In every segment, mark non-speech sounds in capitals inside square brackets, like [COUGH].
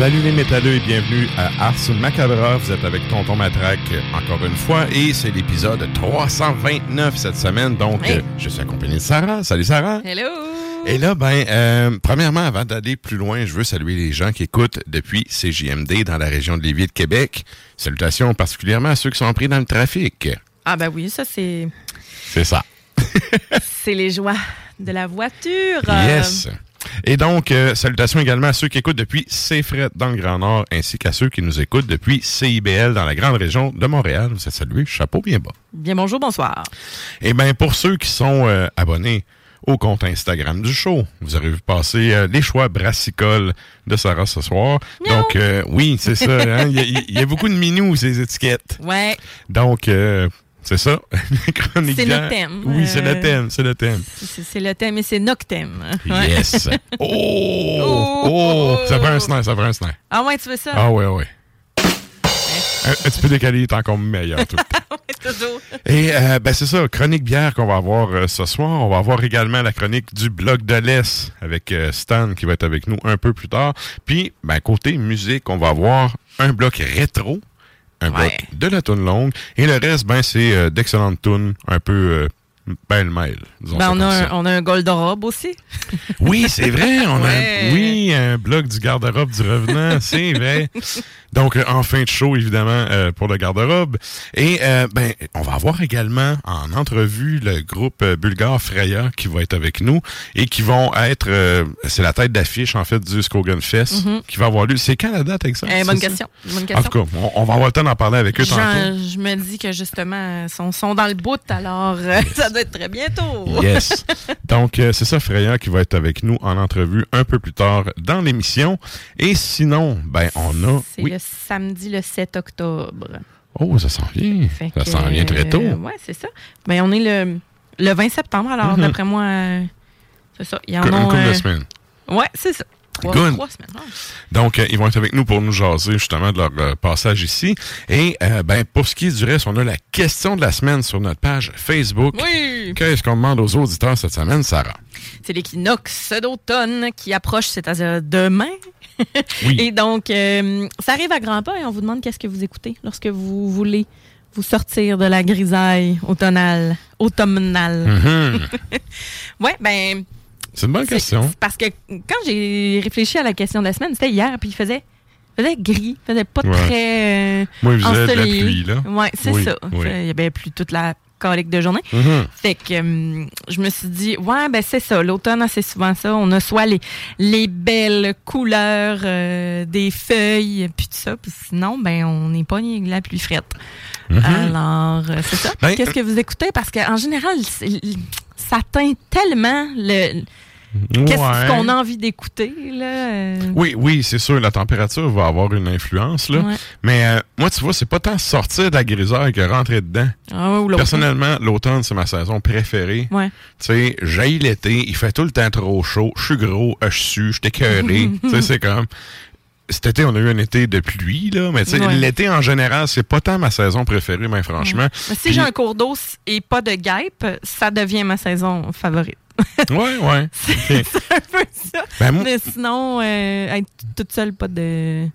Salut les métalleux et bienvenue à Ars Macabra. Vous êtes avec Tonton Matraque encore une fois et c'est l'épisode 329 cette semaine. Donc, Hey. euh, je suis accompagné de Sarah. Salut Sarah. Hello! Et là, ben, euh, premièrement, avant d'aller plus loin, je veux saluer les gens qui écoutent depuis CJMD dans la région de Lévis de Québec. Salutations particulièrement à ceux qui sont pris dans le trafic. Ah ben oui, ça c'est C'est ça. [LAUGHS] c'est les joies de la voiture. Yes. Et donc, euh, salutations également à ceux qui écoutent depuis CFRET dans le Grand Nord, ainsi qu'à ceux qui nous écoutent depuis CIBL dans la grande région de Montréal. Vous êtes salués, chapeau bien bas. Bien bonjour, bonsoir. Et bien, pour ceux qui sont euh, abonnés au compte Instagram du show, vous aurez vu passer euh, les choix brassicoles de Sarah ce soir. Donc, euh, oui, c'est ça. hein, Il y, a- il y a beaucoup de minous, ces étiquettes. Ouais, Donc, euh, c'est ça. [LAUGHS] Chronique C'est notre thème. Oui, c'est Euh, le thème, c'est le thème. c'est le thème et c'est. Ouais. Yes. [LAUGHS] Oh! Oh! Oh! Ça prend un snare, ça prend un snare. Ah ouais, tu veux ça? Ah ouais, ouais. Un, un petit peu décalé, est encore meilleur tout le temps. [LAUGHS] Ouais, toujours. Et euh, ben c'est ça, chronique bière qu'on va avoir euh, ce soir. On va avoir également la chronique du blog de l'Est avec euh, Stan qui va être avec nous un peu plus tard. Puis, ben, côté musique, on va avoir un bloc rétro, un Ouais. bloc de la tune longue. Et le reste, ben, c'est euh, d'excellentes tunes un peu pêle-mêle. disons Ben, ça on, a un, on a un aussi. [LAUGHS] Oui, c'est vrai. On Ouais. a, oui, un blog du garde-robe du revenant, [LAUGHS] c'est vrai. Donc, euh, en fin de show, évidemment, euh, pour le garde-robe. Et, euh, ben, on va avoir également en entrevue le groupe bulgare Freya qui va être avec nous et qui vont être, euh, c'est la tête d'affiche, en fait, du Skogan Fest qui va avoir lieu. C'est quand la date exacte? Eh, bonne question. Bonne En question. tout cas, on, on va avoir le temps d'en parler avec eux tantôt. je me dis que justement, ils sont, sont dans le bout, alors [LAUGHS] ça doit être très bientôt. Yes. [LAUGHS] Donc, euh, c'est ça, Freya, qui va être avec nous en entrevue un peu plus tard dans l'émission. Et sinon, ben, on a... C'est Oui. le samedi le 7 octobre. Oh, ça s'en vient. Fait Ça s'en vient très tôt. euh, ouais, c'est ça. Ben, on est le, le 20 septembre, alors Mhm. d'après moi, euh, c'est ça. Il y en Une a. couple de semaines. Ouais, c'est ça. Trois, Good. trois semaines. ah. Donc, euh, ils vont être avec nous pour nous jaser justement de leur euh, passage ici. Et euh, ben, pour ce qui est du reste, on a la question de la semaine sur notre page Facebook. Oui! Qu'est-ce qu'on demande aux auditeurs cette semaine, Sarah? C'est l'équinoxe d'automne qui approche, c'est-à-dire demain. [LAUGHS] Oui. Et donc, ça arrive à grands pas et on vous demande qu'est-ce que vous écoutez lorsque vous voulez vous sortir de la grisaille automnale, automnale. Mhm. [LAUGHS] Ouais, ben, C'est une bonne question. parce que quand j'ai réfléchi à la question de la semaine, c'était hier, puis il faisait, faisait gris, il faisait pas Ouais. très euh, Moi, il faisait de la ensoleillé. pluie, là. Ouais, c'est Oui, ça. oui. Il y avait plus toute la colique de journée. Mhm. Fait que hum, je me suis dit, ouais, ben c'est ça. L'automne, c'est souvent ça. On a soit les, les belles couleurs euh, des feuilles, puis tout ça. Puis sinon, ben on n'est pas ni la pluie frette. Alors, euh, c'est ça. Ben, Qu'est-ce que vous écoutez? Parce qu'en général, ça teint tellement le, qu'est-ce Ouais. qu'on a envie d'écouter. là. euh. Oui, oui, c'est sûr, la température va avoir une influence, là. Ouais. Mais euh, moi, tu vois, c'est pas tant sortir de la grisaille que rentrer dedans. Ah, ou. Personnellement, l'automne, c'est ma saison préférée. Ouais. Tu sais, j'haïs l'été, il fait tout le temps trop chaud, je suis gros, je suis, je suis écœuré. [LAUGHS] tu sais, c'est comme... Cet été, on a eu un été de pluie, là, mais Ouais. l'été en général, c'est pas tant ma saison préférée, mais franchement. Mais si Puis- j'ai un cours d'eau et pas de guêpe, ça devient ma saison favorite. [LAUGHS] Ouais, ouais. [LAUGHS] C'est un peu ça. Ben, moi- Mais sinon, euh, être toute seule, pas de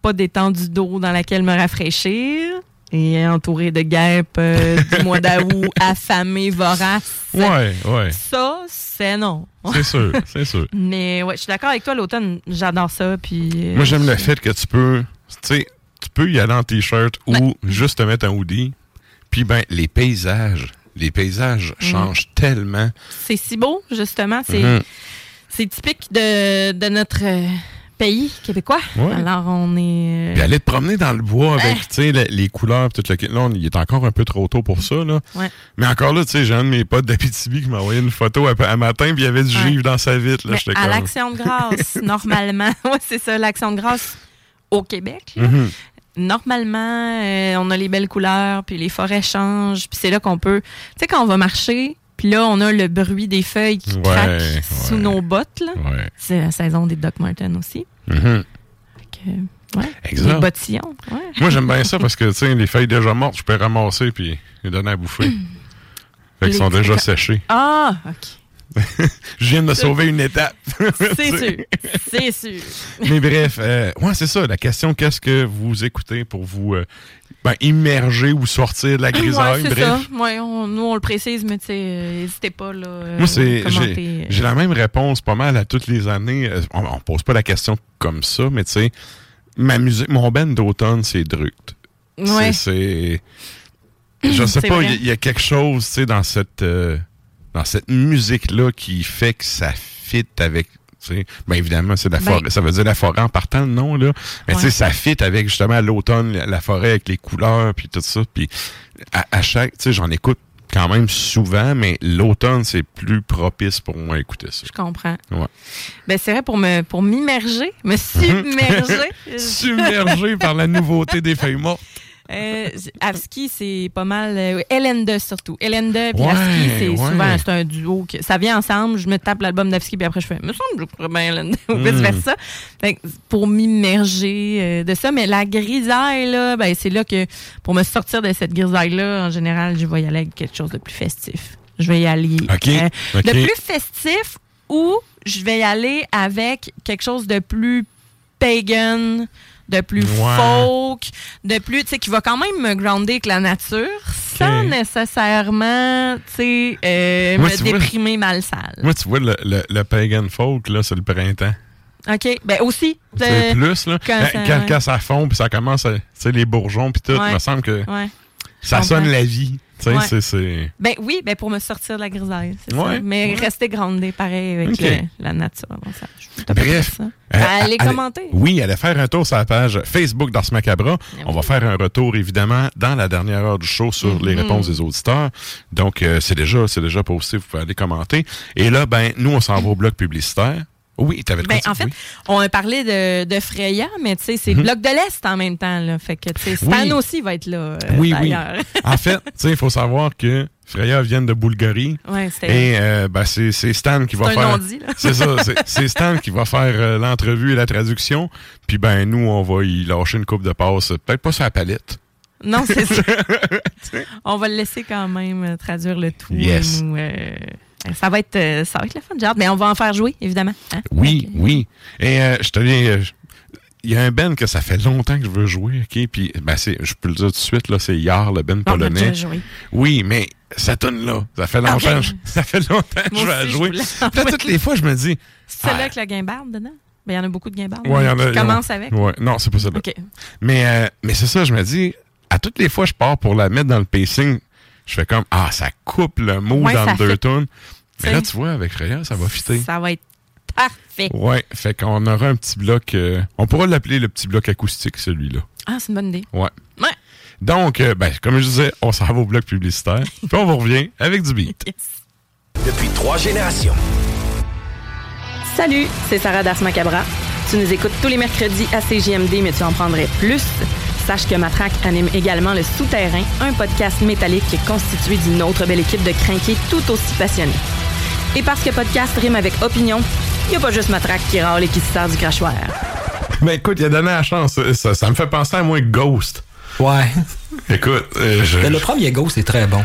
pas d'étendue d'eau dans laquelle me rafraîchir et entourée de guêpes euh, [LAUGHS] du mois d'août, affamée, vorace. Ouais, ouais. Ça, c'est non. C'est sûr, c'est sûr. [LAUGHS] Mais ouais, je suis d'accord avec toi, l'automne, j'adore ça. Puis, euh, Moi, j'aime le fait que tu peux, tu sais, tu peux y aller en t-shirt ou juste te mettre un hoodie. Puis, ben, les paysages, les paysages Mm. changent tellement. C'est si beau, justement. C'est Mhm. c'est typique de, de notre euh, pays québécois. Ouais. Alors, on est. euh, Puis aller te promener dans le bois avec, Ah. tu sais, le- les couleurs, tout le. Là, on- il est encore un peu trop tôt pour ça, là. Ouais. Mais encore là, tu sais, j'ai un de mes potes d'Abitibi qui m'a envoyé une photo à, à matin, puis il y avait du Ouais. givre dans sa vitre, là. Mais à comme... l'action de grâce, [LAUGHS] normalement, [LAUGHS] ouais, c'est ça, l'action de grâce au Québec. là. Mhm. Normalement, euh, on a les belles couleurs, puis les forêts changent, puis c'est là qu'on peut. Tu sais, quand on va marcher, puis là, on a le bruit des feuilles qui Ouais, craquent ouais. sous nos bottes. Ouais. C'est la saison des Doc Martens aussi. Mhm. Fait ouais, Exact. Les bottillons. Moi, j'aime bien ça parce que, tu sais, les feuilles déjà mortes, je peux les ramasser puis les donner à bouffer. [CLEARS THROAT] fait Les qu'ils sont déjà séchés. [LAUGHS] Ah, OK. [LAUGHS] Je viens de sauver une étape. [LAUGHS] C'est sûr. C'est sûr. Mais bref, euh, ouais, c'est ça. La question, qu'est-ce que vous écoutez pour vous euh, ben, immerger ou sortir de la [LAUGHS] grisaille? Ouais, c'est bref. ça. Ouais, on- nous, on le précise, mais euh, n'hésitez pas. Là, euh, Moi, c'est, commenter, j'ai, euh. j'ai la même réponse pas mal à toutes les années. On, on pose pas la question comme ça, mais tu sais, ma musique, mon band d'automne, c'est Druct. Ouais. C'est, je sais pas, il y, a- il y a quelque chose, tu sais, dans cette, euh, dans cette musique-là qui fait que ça fit avec, tu sais, ben évidemment, c'est la Ben- forêt, ça veut dire la forêt en partant, nom, là. Mais tu sais, ça fit avec justement l'automne, la, la forêt avec les couleurs, puis tout ça. Puis à, à chaque, tu sais, j'en écoute quand même souvent, mais l'automne, c'est plus propice pour moi à écouter ça. Je comprends. Ouais. Ben, c'est vrai, pour me pour m'immerger, me [LAUGHS] submerger. Submergé par la nouveauté des feuilles mortes. Euh, Avski, c'est pas mal. Euh, surtout. Elenda puis Ouais, Avski, c'est ouais. souvent c'est un duo. Que, ça vient ensemble. Je me tape l'album d'Avski, puis après, je fais, me semble que je pourrais bien Elenda. Ou Mm. vice-versa. Pour m'immerger euh, de ça. Mais la grisaille, là, ben, c'est là que pour me sortir de cette grisaille-là, en général, je vais y aller avec quelque chose de plus festif. Je vais y aller. OK, euh, OK. de plus festif ou je vais y aller avec quelque chose de plus pagan, de plus Ouais. folk, de plus, tu sais, qui va quand même me grounder avec la nature sans nécessairement, tu sais, euh, me tu vois- déprimer mal sale. Moi, tu vois, le, le, le pagan folk, là, c'est le printemps. OK. Ben aussi. C'est euh, plus, là. quand Quand, ça- quand, ouais. quand ça fond, puis ça commence, à- tu sais, les bourgeons, puis tout, Ouais. il me semble que ça sonne la vie. Ouais. c'est-. Ben oui, ben pour me sortir de la grisaille, Ouais. Mais rester grandé pareil avec le- la nature. Bon, ça, je Bref. ça. Euh, allez commenter. Oui, allez faire un tour sur la page Facebook d'Ars Macabra. On va faire un retour, évidemment, dans la dernière heure du show sur les réponses des auditeurs. Donc, euh, c'est déjà, c'est déjà posté, vous pouvez aller commenter. Et là, ben, nous, on s'en va au bloc publicitaire. Oui, t'avais quoi Ben, en fait, Oui. on a parlé de, de Freya, mais tu sais, c'est le bloc de l'Est en même temps. Là. Fait que, tu sais, Stan Mhm. Oui. aussi va être là. euh, Oui, oui. [LAUGHS] En fait, tu sais, il faut savoir que Freya viennent de Bulgarie. Ouais. Et euh, ben, c'est Stan qui va faire. [LAUGHS] C'est ça, c'est- Stan qui va faire euh, l'entrevue et la traduction. Puis ben nous, on va y lâcher une coupe de passe, peut-être pas sur la palette. Non, c'est [LAUGHS] ça. On va le laisser quand même euh, traduire le tout. Yes. nous, euh, ça va être euh, ça va être le fun, hâte. Mais on va en faire jouer, évidemment. hein. Oui, oui. Et euh, je te dis, euh, je- il y a un Ben que ça fait longtemps que je veux jouer, ok? Puis ben c'est, je peux le dire tout de suite là, c'est Yar le Ben a polonais. joué. Oui, mais ça tourne là. Ça fait longtemps, je- [LAUGHS] ça fait longtemps que je vais la aussi, je jouer. voulais Puis toutes les fois, je me dis. C'est celle-là Ah. avec la guimbarde dedans? Ben, il y en a beaucoup de guimbardes. Ouais, il y en a. Tu commences avec? Ouais, non, c'est pas ça. OK. Mais, euh, mais c'est ça, je me dis, à toutes les fois, je pars pour la mettre dans le pacing. Je fais comme, ah, ça coupe le mot Ouais, dans deux tonnes. Mais là, tu vois, avec Freya, ça va fitter. Ça va être parfait. Ouais, fait qu'on aura un petit bloc. euh, on pourra l'appeler le petit bloc acoustique, celui-là. Ah, c'est une bonne idée. Ouais. Ouais. Donc, euh, ben, comme je disais, on s'en va au bloc publicitaire. [LAUGHS] puis on vous revient avec du beat. Yes. Depuis trois générations. Salut, c'est Sarah Das Macabra. Tu nous écoutes tous les mercredis à CJMD, mais tu en prendrais plus. Sache que Matraque anime également Le Souterrain, un podcast métallique constitué d'une autre belle équipe de crinqués tout aussi passionnés. Et parce que podcast rime avec opinion, il n'y a pas juste Matraque qui râle et qui se sert du crachoir. Ben écoute, il a donné la chance. Ça, ça me fait penser à moi Ghost. Ouais. Écoute, euh, je, Mais le premier Ghost est très bon.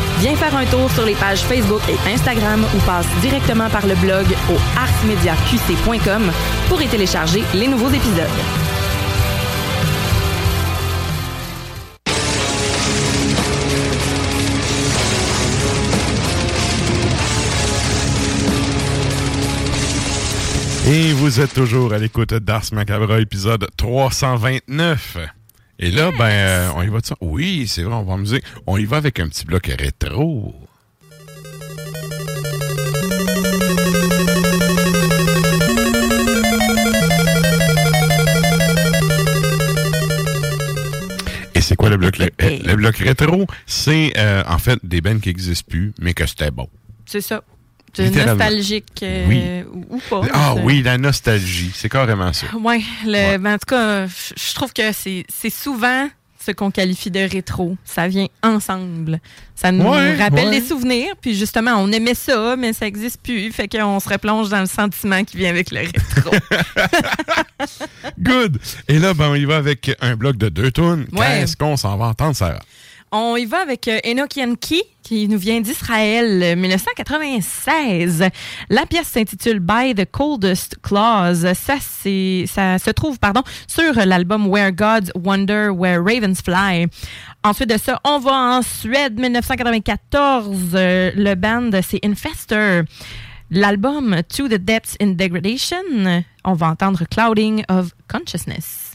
Viens faire un tour sur les pages Facebook et Instagram ou passe directement par le blog au arsmediaqc.com pour y télécharger les nouveaux épisodes. Et vous êtes toujours à l'écoute d'Ars Macabra, épisode 329. Et là, ben, euh, on y va de ça? Oui, c'est vrai, on va en musique. On y va avec un petit bloc rétro. Et c'est quoi le bloc, le, le bloc rétro? C'est euh, en fait des bands qui n'existent plus, mais que c'était bon. C'est ça. Nostalgique euh, Oui. ou, pas. Ah oui, la nostalgie, c'est carrément ça. Le, Ouais. ben, en tout cas, je trouve que c'est souvent ce qu'on qualifie de rétro. Ça vient ensemble. Ça nous Ouais, rappelle ouais. des souvenirs. Puis justement, on aimait ça, mais ça n'existe plus. Fait qu'on se replonge dans le sentiment qui vient avec le rétro. [LAUGHS] [LAUGHS] Good! Et là, ben, on y va avec un bloc de deux. Ouais. Qu'est-ce qu'on s'en va entendre, Sarah? On y va avec euh, Enoch Yankee, qui nous vient d'Israël, euh, 1996. La pièce s'intitule By the Coldest Claws. Ça, ça se trouve, pardon, sur l'album Where Gods Wonder, Where Ravens Fly. Ensuite de ça, on va en Suède, 1994. Euh, le band, c'est Infester. L'album To the Depths in Degradation. On va entendre Clouding of Consciousness.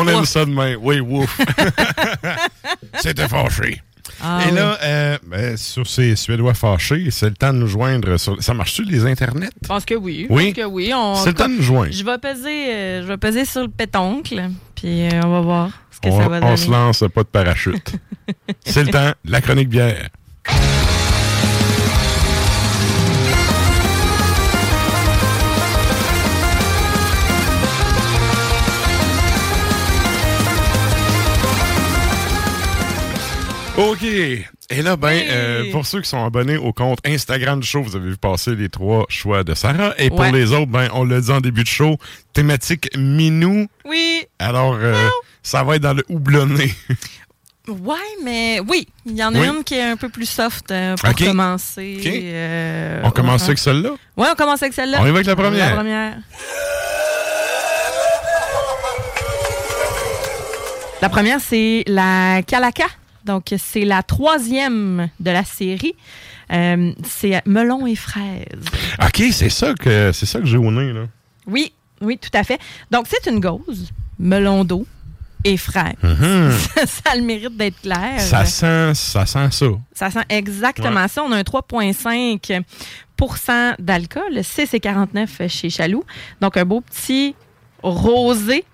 On aime ça demain. Oui, ouf. [LAUGHS] C'était fâché. Ah Et oui. là, euh, ben, sur ces Suédois fâchés, c'est le temps de nous joindre sur. Ça marche-tu les internets? Je pense que oui. Oui. Je pense que oui. On- C'est le temps de nous joindre. Je vais peser, euh, je vais peser sur le pétoncle, puis euh, on va voir ce que On, ça va on donner. se lance pas de parachute. [LAUGHS] c'est le temps de la chronique bière. OK. Et là, ben, Oui. euh, pour ceux qui sont abonnés au compte Instagram du show, vous avez vu passer les trois choix de Sarah. Et pour Ouais. les autres, ben, on l'a dit en début de show, thématique minou. Oui. Alors, euh, ça va être dans le houblonné. Ouais, mais oui, il y en a Oui. une qui est un peu plus soft euh, pour commencer. Euh, on commence ouais. avec celle-là? Ouais, on commence avec celle-là. On y va avec la première. La première. La première, c'est la Calaca. Donc, c'est la troisième de la série. Euh, c'est melon et fraises. OK, c'est ça que c'est ça que j'ai au nez, là. Oui, oui, tout à fait. Donc, c'est une gauze, melon d'eau et fraises. [LAUGHS] ça a le mérite d'être clair. Mhm. Ça sent, ça sent ça. Ça sent exactement ça. On a un 3,5% d'alcool, 6,49 chez Chaloux. Donc, un beau petit rosé,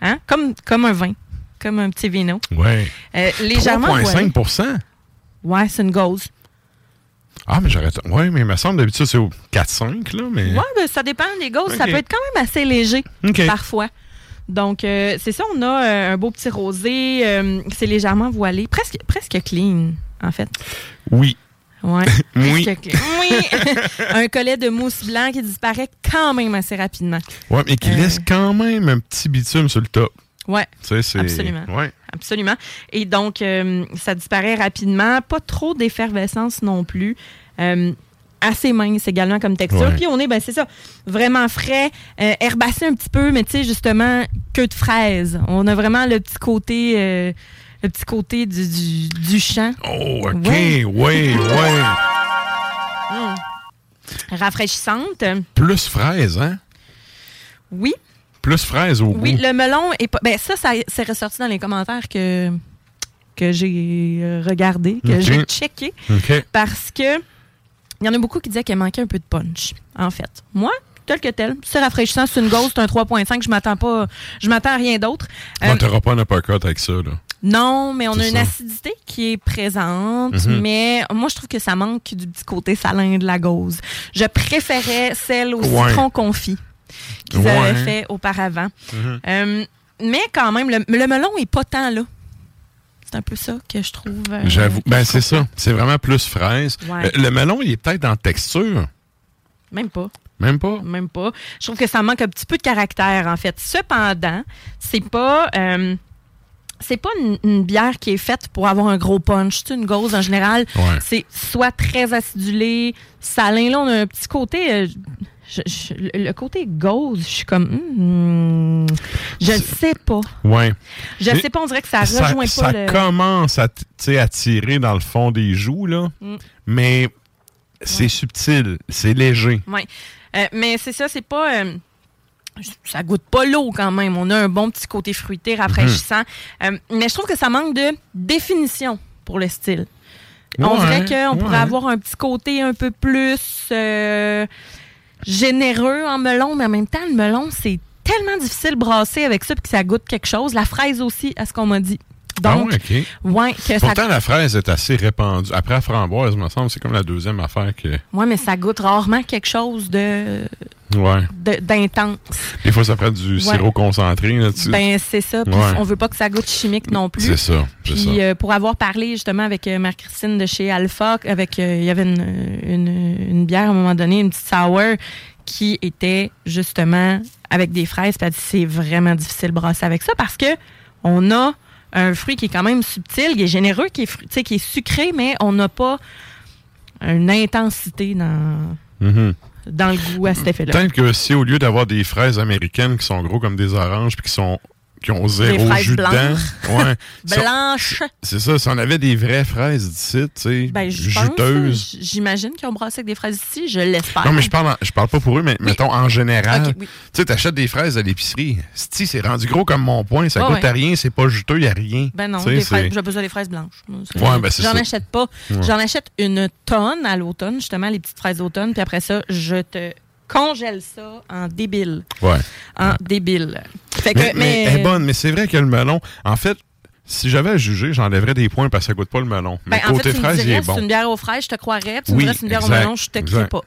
hein? comme, comme un vin, comme un petit vino. Ouais. Euh, légèrement voilé. 3,5 Ouais, c'est une gauze. Ah, mais j'aurais. Ouais, mais il me semble d'habitude c'est au 4,5, là. Mais... Ouais, ben, ça dépend des gauzes. Ça peut être quand même assez léger parfois. Donc, euh, c'est ça, on a euh, un beau petit rosé. euh, c'est légèrement voilé, presque, presque clean, en fait. Oui. Ouais. [LAUGHS] Oui. Oui. [LAUGHS] un collet de mousse blanc qui disparaît quand même assez rapidement. Ouais, mais qui Euh. laisse quand même un petit bitume sur le top. C'est. Absolument. Ouais. Absolument. Et donc, euh, ça disparaît rapidement. Pas trop d'effervescence non plus. Euh, assez mince également comme texture. Ouais. Puis on est, ben c'est ça, vraiment frais, euh, herbacé un petit peu, mais tu sais, justement, queue de fraise. On a vraiment le petit côté, le petit côté du, du, du champ. Oh, OK. Ouais. Ouais, ouais. Rafraîchissante. Plus fraise, hein? Oui, Plus fraise au oui, goût. le melon est pas. Ben ça, ça c'est ressorti dans les commentaires que, que j'ai euh, regardé, que j'ai checké. Parce que il y en a beaucoup qui disaient qu'il manquait un peu de punch, en fait. Moi, tel que tel, c'est rafraîchissant, c'est une ghost, c'est un 3.5, je m'attends pas, je m'attends à rien d'autre. Euh, On t'aura pas un uppercut avec ça, là. non, mais on a une acidité qui est présente, Mhm. mais moi je trouve que ça manque du petit côté salin de la gauze. Je préférais celle au Ouais. citron confit qu'ils Ouais. avaient fait auparavant. Mhm. Euh, mais quand même, le, le melon est pas tant là. C'est un peu ça que je trouve. euh, J'avoue. Ben, c'est ça. C'est vraiment plus fraise. Ouais. Euh, le melon, il est peut-être en texture. Même pas. Même pas? Même pas. Je trouve que ça manque un petit peu de caractère, en fait. Cependant, c'est pas. euh, c'est pas une, une bière qui est faite pour avoir un gros punch. Une gauze, en général, Ouais. c'est soit très acidulé, salin. Là, on a un petit côté. euh, je- je- le côté gauze, je suis comme. hmm, je ne sais pas. Ouais. Je Mais sais pas, on dirait que ça ça, rejoint ça pas le. commence à, tirer dans le fond des joues, là. Mm. Mais c'est subtil, c'est léger. Ouais. Euh, mais c'est ça, c'est pas. euh, ça goûte pas l'eau quand même. On a un bon petit côté fruité, rafraîchissant. Mhm. Euh, mais je trouve que ça manque de définition pour le style. On dirait qu'on pourrait avoir un petit côté un peu plus généreux en melon, mais en même temps, le melon, c'est tellement difficile de brasser avec ça puis que ça goûte quelque chose. La fraise aussi, à ce qu'on m'a dit. Donc, ah OK. ouais, que ça, Pourtant, la fraise est assez répandue. Après la framboise, il me semble, c'est comme la deuxième affaire que. ouais, mais ça goûte rarement quelque chose de Ouais. d'intense. Des fois, ça prend du sirop concentré. Ben, c'est ça. Puis Ouais. on veut pas que ça goûte chimique non plus. c'est ça. Puis euh, pour avoir parlé justement avec euh, Marie-Christine de chez Alpha, avec euh, il y avait une, une, une bière à un moment donné, une petite sour, qui était justement avec des fraises. Puis c'est vraiment difficile de brasser avec ça parce que on a un fruit qui est quand même subtil, qui est généreux, qui est, qui est sucré, mais on n'a pas une intensité dans, Mhm. Dans le goût à. Peut-être que si au lieu d'avoir des fraises américaines qui sont gros comme des oranges puis qui sont qui ont zéro jus dedans, blanches. ouais, [LAUGHS] si on- Blanche. c'est ça. Si on avait des vraies fraises d'ici, tu sais, Ben, juteuses. j'imagine qu'ils ont brassé avec des fraises ici, je l'espère. Non, mais je parle, en- je parle pas pour eux, mais mettons en général. Oui. Tu sais, t'achètes des fraises à l'épicerie. Si c'est rendu gros comme mon poing, ça Ouais, coûte ouais. à rien, c'est pas juteux, y a rien. Ben non, j'ai besoin des fraises blanches. Ouais, ben J'en achète pas. Ouais. J'en achète une tonne à l'automne, justement, les petites fraises d'automne. Puis après ça, je te congèle ça en débile. Ouais. En débile. Fait que, Mais, mais mais, elle est bonne, mais c'est vrai que le melon, en fait, si j'avais à juger, j'enlèverais des points parce que ça goûte pas le melon. Mais ben, en côté fait, tu me fraise, il est c'est bon. une bière aux fraises, je te croirais. Tu me Oui, dirais, c'est une bière au melon, je te crée pas.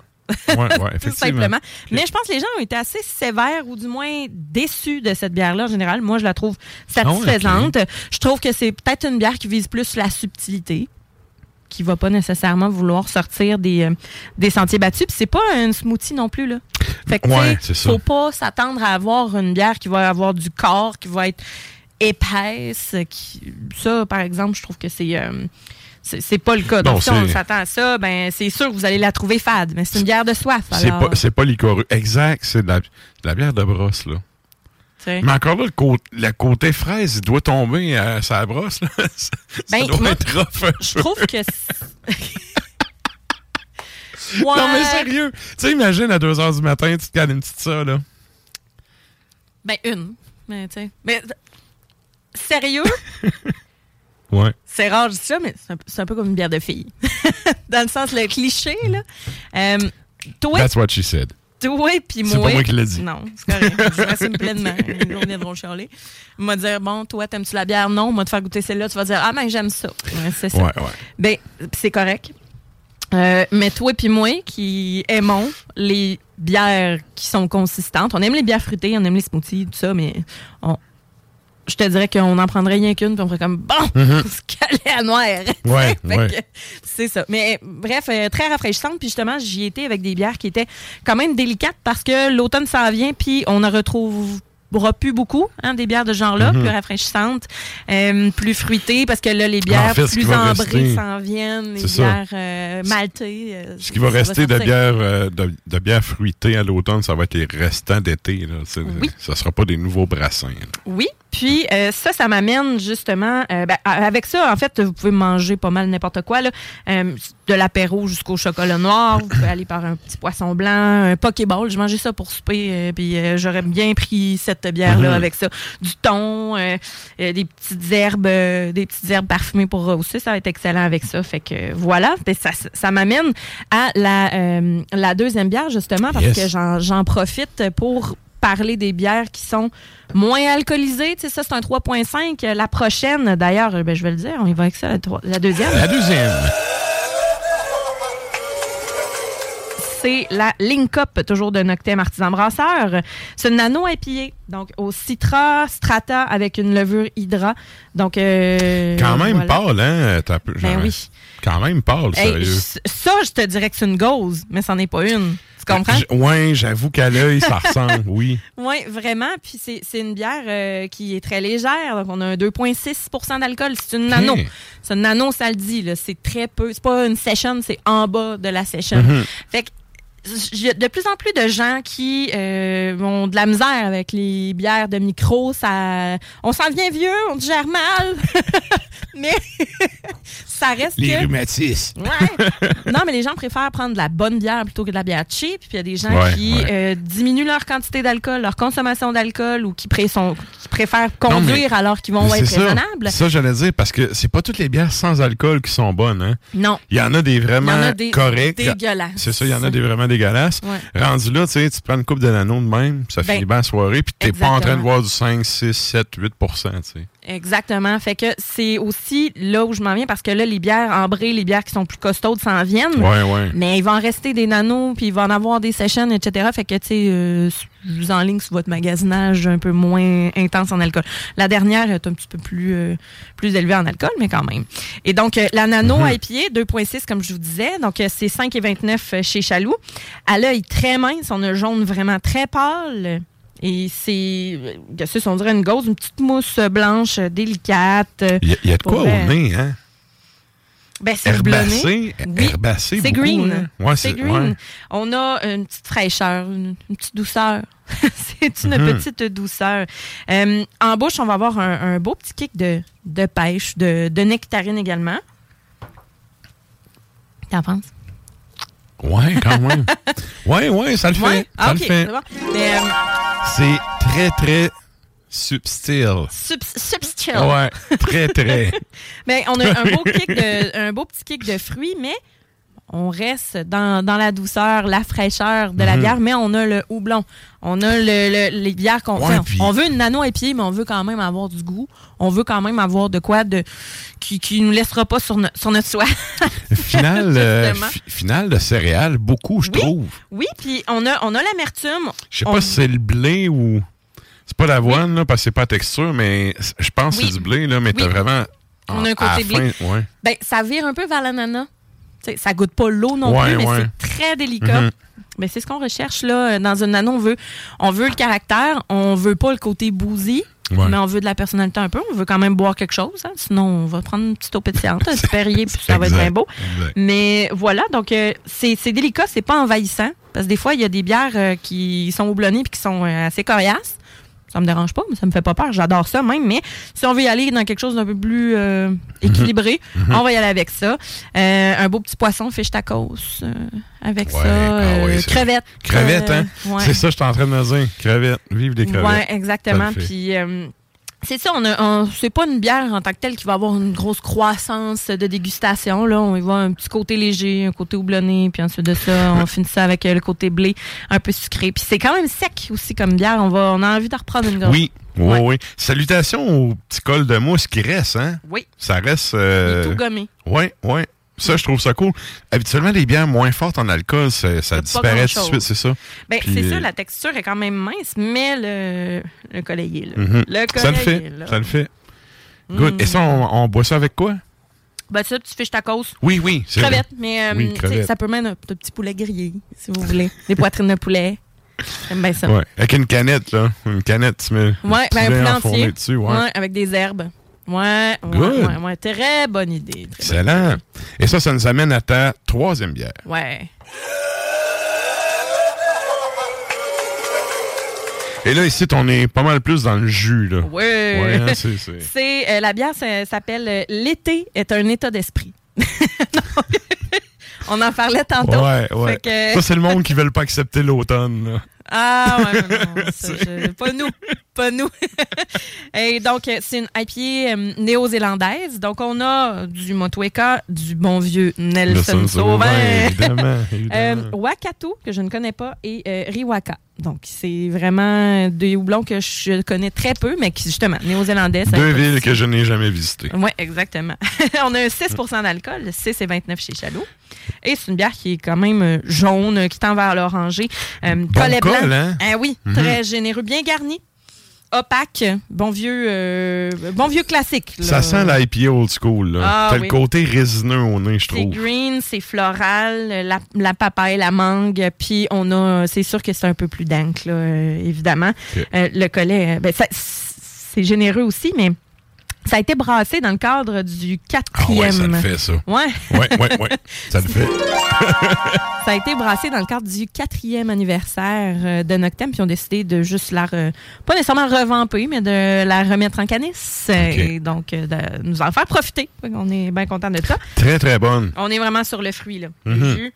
Ouais, ouais, [LAUGHS] Tout simplement. Mais je pense que les gens ont été assez sévères ou du moins déçus de cette bière-là en général. Moi, je la trouve satisfaisante. Je trouve que c'est peut-être une bière qui vise plus la subtilité qui va pas nécessairement vouloir sortir des, euh, des sentiers battus. Puis c'est pas un smoothie non plus, là. Fait que, Ouais, faut pas s'attendre à avoir une bière qui va avoir du corps, qui va être épaisse. Qui... Ça, par exemple, je trouve que c'est... euh, c'est pas le cas. Non, Donc, si on s'attend à ça, ben c'est sûr que vous allez la trouver fade. Mais c'est une bière de soif. C'est pas, c'est pas liquoreux. Exact, c'est de la, de la bière de brosse, là. Mais encore là, le, cô- le côté fraise, il doit tomber à sa brosse, là. [LAUGHS] ça Ben, doit moi, être rough un Je trouve que. [LAUGHS] ouais. Non, mais sérieux. Tu sais, imagine à 2 h du matin, tu te cales une petite ça, là. Ben, une. Mais, tu sais. Mais, sérieux, [LAUGHS] Ouais. c'est rare, je dis ça, mais c'est un, c'est un peu comme une bière de fille. Dans le sens, le cliché, là. Euh, toi, That's what she said. Toi, puis moi. C'est pas moi qui l'ai dit. Non, c'est correct. Je m'assume pleinement. Les gens viendront chialer. Ils vont dire, bon, toi, t'aimes-tu la bière? Non. Moi, te faire goûter celle-là, tu vas dire, ah, ben, j'aime ça. Ouais, c'est ça. Ouais, ouais. Ben, c'est correct. Euh, mais toi puis moi, qui aimons les bières qui sont consistantes, on aime les bières fruitées, on aime les smoothies, tout ça, mais on, je te dirais qu'on en prendrait rien qu'une, puis on ferait comme, bon, on se calait à noir. Ouais, [LAUGHS] ouais. C'est ça. Mais bref, euh, très rafraîchissante. Puis justement, j'y étais avec des bières qui étaient quand même délicates parce que l'automne s'en vient, puis on en retrouvera plus beaucoup, hein, des bières de ce genre-là, plus rafraîchissantes, euh, plus fruitées, parce que là, les bières. En fait, plus ambrées s'en viennent, les bières euh, maltées. euh, Ce qui va rester de sortir. bière, euh, de, de bière fruitée à l'automne, ça va être les restants d'été. Oui. Ça sera pas des nouveaux brassins. là. Oui, puis euh, ça, ça m'amène justement. euh, ben, avec ça, en fait, vous pouvez manger pas mal n'importe quoi. Là. Euh, de l'apéro jusqu'au chocolat noir. Vous pouvez aller par un petit poisson blanc, un pokéball. J'ai mangé ça pour souper. euh, puis euh, j'aurais bien pris cette bière-là Mhm. avec ça. Du thon, euh, des petites herbes, des petites herbes parfumées pour rehausser. Ça va être excellent avec ça. Fait que voilà. Ça, ça m'amène à la, la deuxième bière, justement, parce Yes. que j'en j'en profite pour parler des bières qui sont moins alcoolisées. Tu sais, ça, c'est un 3.5. La prochaine, d'ailleurs, ben, je vais le dire, on y va avec ça, la, la deuxième. La deuxième. C'est la Link Up, toujours de Noctem Artisan Brasseur. C'est une nano IPA, donc au Citra Strata avec une levure Hydra. Donc, euh, Quand même voilà. pâle, hein? Ben oui. Quand même pâle, sérieux. ça, je te dirais que c'est une gauze, mais c'en est pas une. Tu comprends? J- Ouais, j'avoue qu'à l'œil, ça ressemble, oui. [LAUGHS] Oui, vraiment. Puis c'est une bière euh, qui est très légère. Donc, on a un 2,6% d'alcool. C'est une nano. C'est une nano, ça le dit. C'est très peu. C'est pas une session, c'est en bas de la session. Mhm. Fait que j'ai de plus en plus de gens qui euh, ont de la misère avec les bières de micro. Ça, on s'en vient vieux, on digère mal. [LAUGHS] mais [LAUGHS] ça reste Les que... rhumatismes. Ouais. Non, mais les gens préfèrent prendre de la bonne bière plutôt que de la bière cheap. Puis il y a des gens Ouais, qui ouais. euh, diminuent leur quantité d'alcool, leur consommation d'alcool ou qui, pré- sont- qui préfèrent Non, mais conduire alors qu'ils vont être c'est ça. raisonnables. Ça, j'allais dire, parce que c'est pas toutes les bières sans alcool qui sont bonnes. Hein? Non. Il y en a des vraiment dégueulasses. C'est ça, il y en a des vraiment dégueulasses. Ouais. Rendu là, tu sais, tu prends une coupe de nano de même, ça Ben, finit bien la soirée, puis t'es pas en train de voir du 5, 6, 7, 8 tu sais. Exactement. Fait que c'est aussi là où je m'en viens parce que là, les bières ambrées, les bières qui sont plus costaudes s'en viennent. Ouais, ouais. Mais il va en rester des nanos, puis il va en avoir des sessions, etc. Fait que, tu sais, euh, vous enligne sur votre magasinage un peu moins intense en alcool. La dernière est un petit peu plus, euh, plus élevée en alcool, mais quand même. Et donc, euh, la nano Mhm. IPA, 2,6 comme je vous disais. Donc, euh, c'est 5,29 chez Chaloux. À l'œil très mince, on a un jaune vraiment très pâle. Et c'est, on dirait une gauze, une petite mousse blanche, délicate. Il y, y a de quoi au nez, hein? Ben, c'est. Herbacé, Oui, herbacé c'est green. hein? Ouais, c'est green. ouais. On a une petite fraîcheur, une, une petite douceur. [LAUGHS] c'est une petite douceur. Euh, en bouche, on va avoir un, un beau petit kick de, de pêche, de, de nectarine également. T'en penses? Ouais, quand même. [LAUGHS] ouais, ouais, ça le fait. Ouais? Ça Ah, le ok, fait. bon. Euh, C'est très, très subtil. subs- subtil. Ouais, très, très. [LAUGHS] Mais on a un beau, kick de, un beau petit kick de fruits, mais on reste dans, dans la douceur, la fraîcheur de la Mhm. bière, mais on a le houblon. On a le, le- les bières qu'on Ouais, fait. puis- On veut une nano épier, mais on veut quand même avoir du goût. On veut quand même avoir de quoi de qui, qui nous laissera pas sur, no- sur notre soie. [LAUGHS] Final, euh, final de céréales, beaucoup, je Oui. trouve. oui, puis on a, on a l'amertume. Je sais On- pas si c'est le blé ou. Pas l'avoine, là, parce que c'est pas texture, mais je pense que c'est du blé, là, mais t'as Oui. vraiment. On a un côté blé. fin, ouais. Ben, ça vire un peu vers l'ananas. Tu sais, ça goûte pas l'eau non Ouais, plus, mais ouais. c'est très délicat. Mais c'est ce qu'on recherche là euh, dans une nano. On veut, on veut le caractère, on veut pas le côté bousy, mais on veut de la personnalité un peu. On veut quand même boire quelque chose. hein. Sinon, on va prendre une petite eau pétillante, un Perrier, puis ça va être bien beau. exact. Mais voilà, donc euh, c'est c'est délicat, c'est pas envahissant. Parce que des fois, il y a des bières euh, qui sont houblonnées puis qui sont euh, assez coriaces. Ça me dérange pas, mais ça me fait pas peur. J'adore ça même. Mais si on veut y aller dans quelque chose d'un peu plus euh, équilibré, Mhm. on va y aller avec ça. Euh, un beau petit poisson, fish tacos, euh, avec Ouais, ça. ah euh, oui, c'est- crevettes. Crevettes, euh, hein? ouais. C'est ça, je suis en train de me dire. Crevettes. Vive les crevettes. Ouais, exactement. Puis euh, c'est ça, on on- c'est pas une bière en tant que telle qui va avoir une grosse croissance de dégustation. Là, on y va un petit côté léger, un côté houblonné, puis ensuite de ça, on finit ça avec euh, le côté blé, un peu sucré. Puis c'est quand même sec aussi comme bière. On va, on a envie de reprendre une gorge. Oui, oui, Ouais. oui. Salutations au petit col de mousse qui reste, hein? Oui. Ça reste. Il est Euh... tout gommé. Oui, oui. Ça, je trouve ça cool. Habituellement, les bières moins fortes en alcool, ça, disparaît tout de suite, c'est ça? Ben, Puis, c'est euh, ça, la texture est quand même mince, mais le, le là. Mhm. Le collet Ça le fait. là. Ça le fait. Good. Mm. Et ça, on, on boit ça avec quoi? Ben, ça, tu fiches tacos. Oui, oui. c'est vrai. Crevettes, mais euh, Oui, ça peut même un, un petit poulet grillé, si vous voulez. Des poitrines de poulet. J'aime bien ça. Ouais. Avec une canette, là. Une canette, tu mets. Ouais, ben, un poulet entier. dessus, ouais. Ouais, avec des herbes. Ouais, ouais, ouais, ouais. Très bonne idée. très bonne Excellent. Et ça, ça nous amène à ta troisième bière. Ouais. Et là, ici, on est pas mal plus dans le jus, là. Ouais. Ouais, hein, c'est- [LAUGHS] euh, la bière s'appelle euh, l'été est un état d'esprit. [LAUGHS] On en parlait tantôt. Ouais, ouais. Que- Ça, c'est le monde qui veut pas accepter l'automne, là. Ah ouais, mais non, [LAUGHS] ça, je- pas nous, pas nous. [LAUGHS] Et donc euh, c'est une IPA euh, néo-zélandaise. Donc on a du Motueka, du bon vieux Nelson Sauvin, évidemment, [LAUGHS] Euh. Wakatu que je ne connais pas et euh, Riwaka. Donc c'est vraiment des houblons que je connais très peu, mais qui justement néo-zélandais. ça Deux villes que je n'ai jamais visitées. oui, exactement. [LAUGHS] on a un 6% d'alcool, 6 et 29 chez Chaloux. Et c'est une bière qui est quand même euh, jaune, qui tend vers l'orangé. Euh, Bon collet col, hein? Ah oui, Mhm. très généreux, bien garni. Opaque, bon vieux, euh, bon vieux classique. là. Ça sent l'IPA old school, là. Ah, T'as oui. le côté résineux au nez, je C'est trouve. green, c'est floral, la, la papaye, la mangue, puis on a, c'est sûr que c'est un peu plus dank, là, euh, évidemment. Euh, le collet, ben, c'est généreux aussi, mais Ça a été brassé dans le cadre du Ah quatrième. ouais, ça le fait, ça. Ouais. Ouais, ouais, ouais. Ça le fait. [LAUGHS] Ça a été brassé dans le cadre du quatrième anniversaire euh, de Noctem, puis ont décidé de juste la, re- pas nécessairement revamper, mais de la remettre en canisse. euh, Et donc, euh, de nous en faire profiter. On est bien content de ça. Très, très bonne. On est vraiment sur le fruit, là. Mhm. Le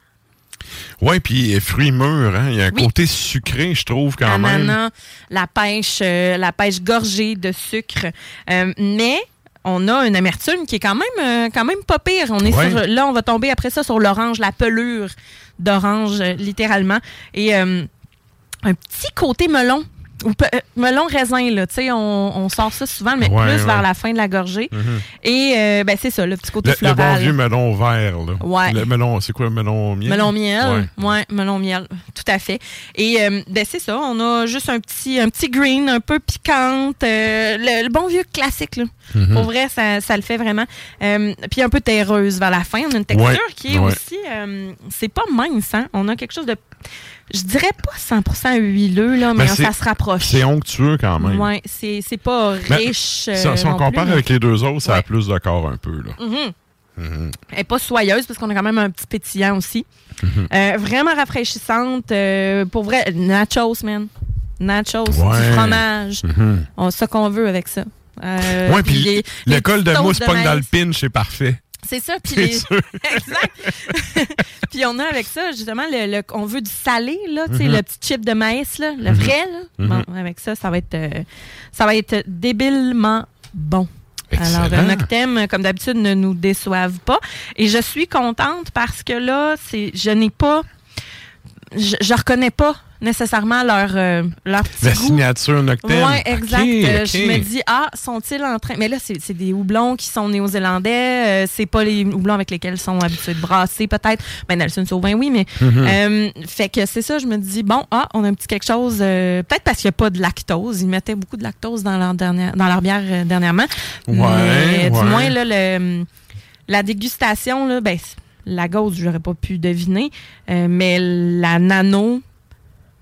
Ouais, puis fruits mûrs, hein. Il y a un Oui. côté sucré, je trouve, quand même. la pêche, euh, la pêche gorgée de sucre. Euh, mais on a une amertume qui est quand même, euh, quand même pas pire. On est Ouais. sur- là, on va tomber après ça sur l'orange, la pelure d'orange, littéralement. Et un petit côté melon. Ou euh, melon raisin, là, tu sais, on, on sort ça souvent, mais Ouais, plus ouais. vers la fin de la gorgée. Mhm. Et euh, ben, c'est ça, le petit côté Le, le floral. bon vieux melon vert, là. Ouais. Le melon, c'est quoi le melon miel? Melon miel, Ouais. ouais. melon miel, tout à fait. Et euh, ben c'est ça, on a juste un petit, un petit green, un peu piquante, euh, le, le bon vieux classique là. Mhm. Pour vrai, ça, ça le fait vraiment. Puis un peu terreuse vers la fin, on a une texture qui est aussi, c'est pas mince, hein. On a quelque chose de, je dirais pas 100% huileux là, mais Ben, ça se rapproche. C'est onctueux quand même. Ouais, c'est pas Ben, riche. Si, euh, si on non compare plus, mais- avec les deux autres, ça a plus de corps un peu, là. Mhm. Mhm. Elle n'est pas soyeuse parce qu'on a quand même un petit pétillant aussi. Mhm. Euh, vraiment rafraîchissante. euh, pour vrai, nachos, man. Nachos, Ouais. du fromage. On ça qu'on veut avec ça. Euh, ouais, puis le col de mousse pogne dans le pinch, c'est parfait. C'est ça. Puis [LAUGHS] les- [LAUGHS] exact. [LAUGHS] puis on a avec ça, justement, le, le- on veut du salé, là, tu sais, le petit chip de maïs, là, le vrai. Là. Mhm. Bon, avec ça, ça va être, euh, ça va être débilement bon. Alors, Excellent. un Noctem, comme d'habitude, ne nous déçoivent pas. Et je suis contente parce que là, c'est, je n'ai pas, je, je reconnais pas nécessairement leur, euh, leur petit La goût. signature Noctem. Oui, exact. Euh. Je me dis, ah, sont-ils en train. Mais là, c'est c'est des houblons qui sont néo-zélandais. euh, c'est pas les houblons avec lesquels ils sont habitués de brasser, peut-être. Ben, Nelson Sauvin, oui, mais. Euh, fait que c'est ça, je me dis, bon, ah, on a un petit quelque chose. euh, peut-être parce qu'il n'y a pas de lactose. Ils mettaient beaucoup de lactose dans leur, dernière, dans leur bière dernièrement. Ouais, Mais, ouais. Du moins, là, le, la dégustation, là, ben, la gauze, j'aurais pas pu deviner. euh, mais la nano,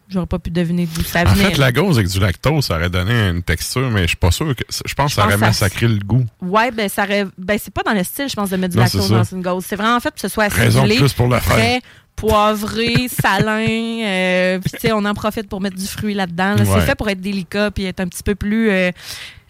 j'aurais pas pu deviner d'où ça En venait. fait, la gauze avec du lactose, ça aurait donné une texture, mais je suis pas sûr que. Je pense que ça aurait ça- massacré le goût. Ouais, ben ça aurait- ben c'est pas dans le style, je pense, de mettre du Non, lactose dans une gauze. C'est vraiment en fait que ce soit Raison de acidulé, plus pour faire. poivré, [LAUGHS] salin. euh, puis tu sais, on en profite pour mettre du fruit là-dedans. là. Ouais. C'est fait pour être délicat puis être un petit peu plus euh,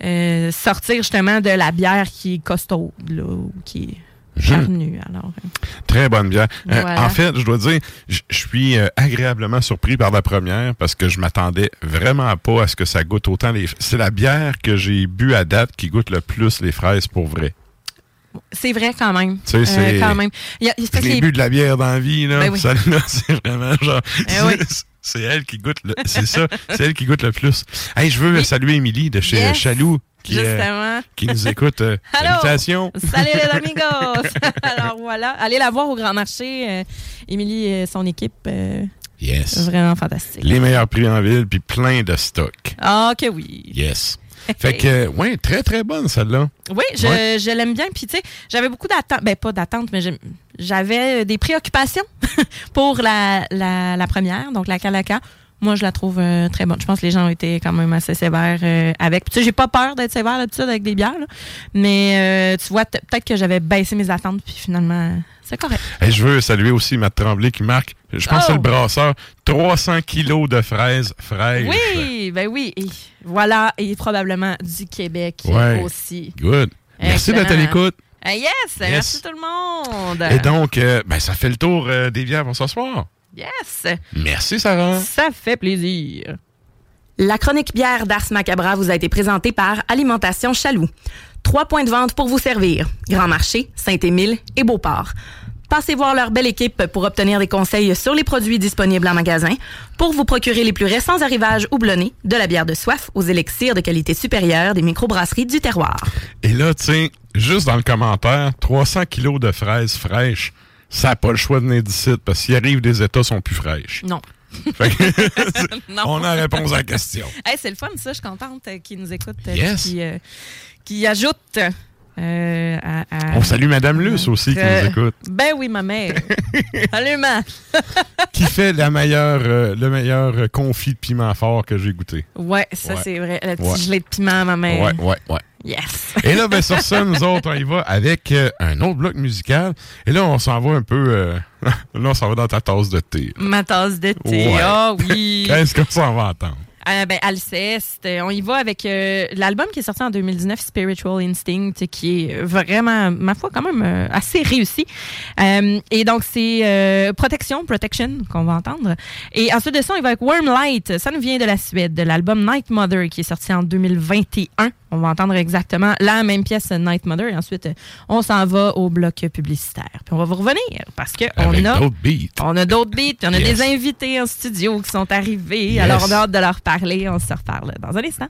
euh, sortir justement de la bière qui est costaud, là, qui est charnue. Alors, euh, Très bonne bière. Euh, en fait, je dois dire, je suis euh, agréablement surpris par la première parce que je m'attendais vraiment pas à ce que ça goûte autant les. C'est la bière que j'ai bu à date qui goûte le plus les fraises pour vrai. c'est vrai quand même. Tu sais, Euh, c'est- quand même. Les- bu de la bière dans la vie, là. Ben oui. Celle-là, [LAUGHS] c'est vraiment genre. Oui. C'est- elle qui goûte le. C'est ça, c'est elle qui goûte le plus. Hey, je veux Oui. saluer Émilie de chez Yes. Chaloux qui, euh, qui nous écoute. Euh, [LAUGHS] salutations. Salut les [LAUGHS] amigos! [LAUGHS] Alors voilà, allez la voir au Grand Marché. euh, Émilie et son équipe, euh, Yes. vraiment fantastique. Les meilleurs prix en ville, puis plein de stock. Ah, que oui. Yes. [LAUGHS] Fait que, ouais, très, très bonne, celle-là. Oui, je, Ouais. je l'aime bien. Puis, tu sais, j'avais beaucoup d'attentes. Ben, pas d'attentes, mais j'avais des préoccupations [LAUGHS] pour la, la, la première, donc la Calaca. Moi, je la trouve euh, très bonne. Je pense que les gens ont été quand même assez sévères euh, avec. Puis, tu sais, j'ai pas peur d'être sévère d'habitude avec des bières, là. mais euh, tu vois, peut-être que j'avais baissé mes attentes, puis finalement, c'est correct. Et je veux saluer aussi Matt Tremblay qui marque, je pense que c'est Oh! le brasseur, 300 kilos de fraises fraîches. Oui, ben oui. Et voilà, et probablement du Québec Ouais. aussi. Good. Merci d'être à l'écoute. Ah, yes, merci tout le monde. Et donc, euh, ben, ça fait le tour euh, des bières pour ce soir. Yes. Merci, Sarah. Ça fait plaisir. La chronique bière d'Ars Macabra vous a été présentée par Alimentation Chaloux. Trois points de vente pour vous servir. Grand Marché, Saint-Émile et Beauport. Passez voir leur belle équipe pour obtenir des conseils sur les produits disponibles en magasin, pour vous procurer les plus récents arrivages houblonnés, de la bière de soif aux élixirs de qualité supérieure des microbrasseries du terroir. Et là, tu sais, juste dans le commentaire, 300 kilos de fraises fraîches, ça n'a pas le choix de venir d'ici, parce qu'il arrive des États sont plus fraîches. Non. [LAUGHS] Fait que- [LAUGHS] Non. On a réponse à la question. Hey, c'est le fun, ça. Je suis contente euh, qu'ils nous écoutent. euh, Yes. Qui, euh, qui ajoute. Euh, à, à- On salue Madame Luce aussi qui Euh, nous écoute, Ben oui, ma mère. [LAUGHS] Salut, ma. [LAUGHS] qui fait la meilleure, euh, le meilleur euh, confit de piment fort que j'ai goûté. Ouais, ça, Ouais. c'est vrai. Le petit Ouais. gelé de piment, ma mère. Ouais, ouais, ouais. Yes. [LAUGHS] Et là, ben, sur ça, nous autres, on y va avec euh, un autre bloc musical. Et là, on s'en va un peu... euh, là, on s'en va dans ta tasse de thé. Ma tasse de thé. Ouais. Ah oui. Qu'est-ce qu'on s'en va entendre? Euh, ben, Alceste. Euh, On y va avec euh, l'album qui est sorti en 2019, Spiritual Instinct, qui est vraiment, ma foi, quand même euh, assez réussi. Et donc, c'est Protection, Protection qu'on va entendre. Et ensuite de ça, on y va avec Wormlight. Ça nous vient de la Suède, de l'album Night Mother qui est sorti en 2021. On va entendre exactement la même pièce Night Mother. Et ensuite, on s'en va au bloc publicitaire. Puis on va vous revenir parce que on Avec a d'autres beats. on a d'autres beats, puis on a Yes. des invités en studio qui sont arrivés. Yes. Alors, on a hâte de leur parler. On se reparle dans un instant.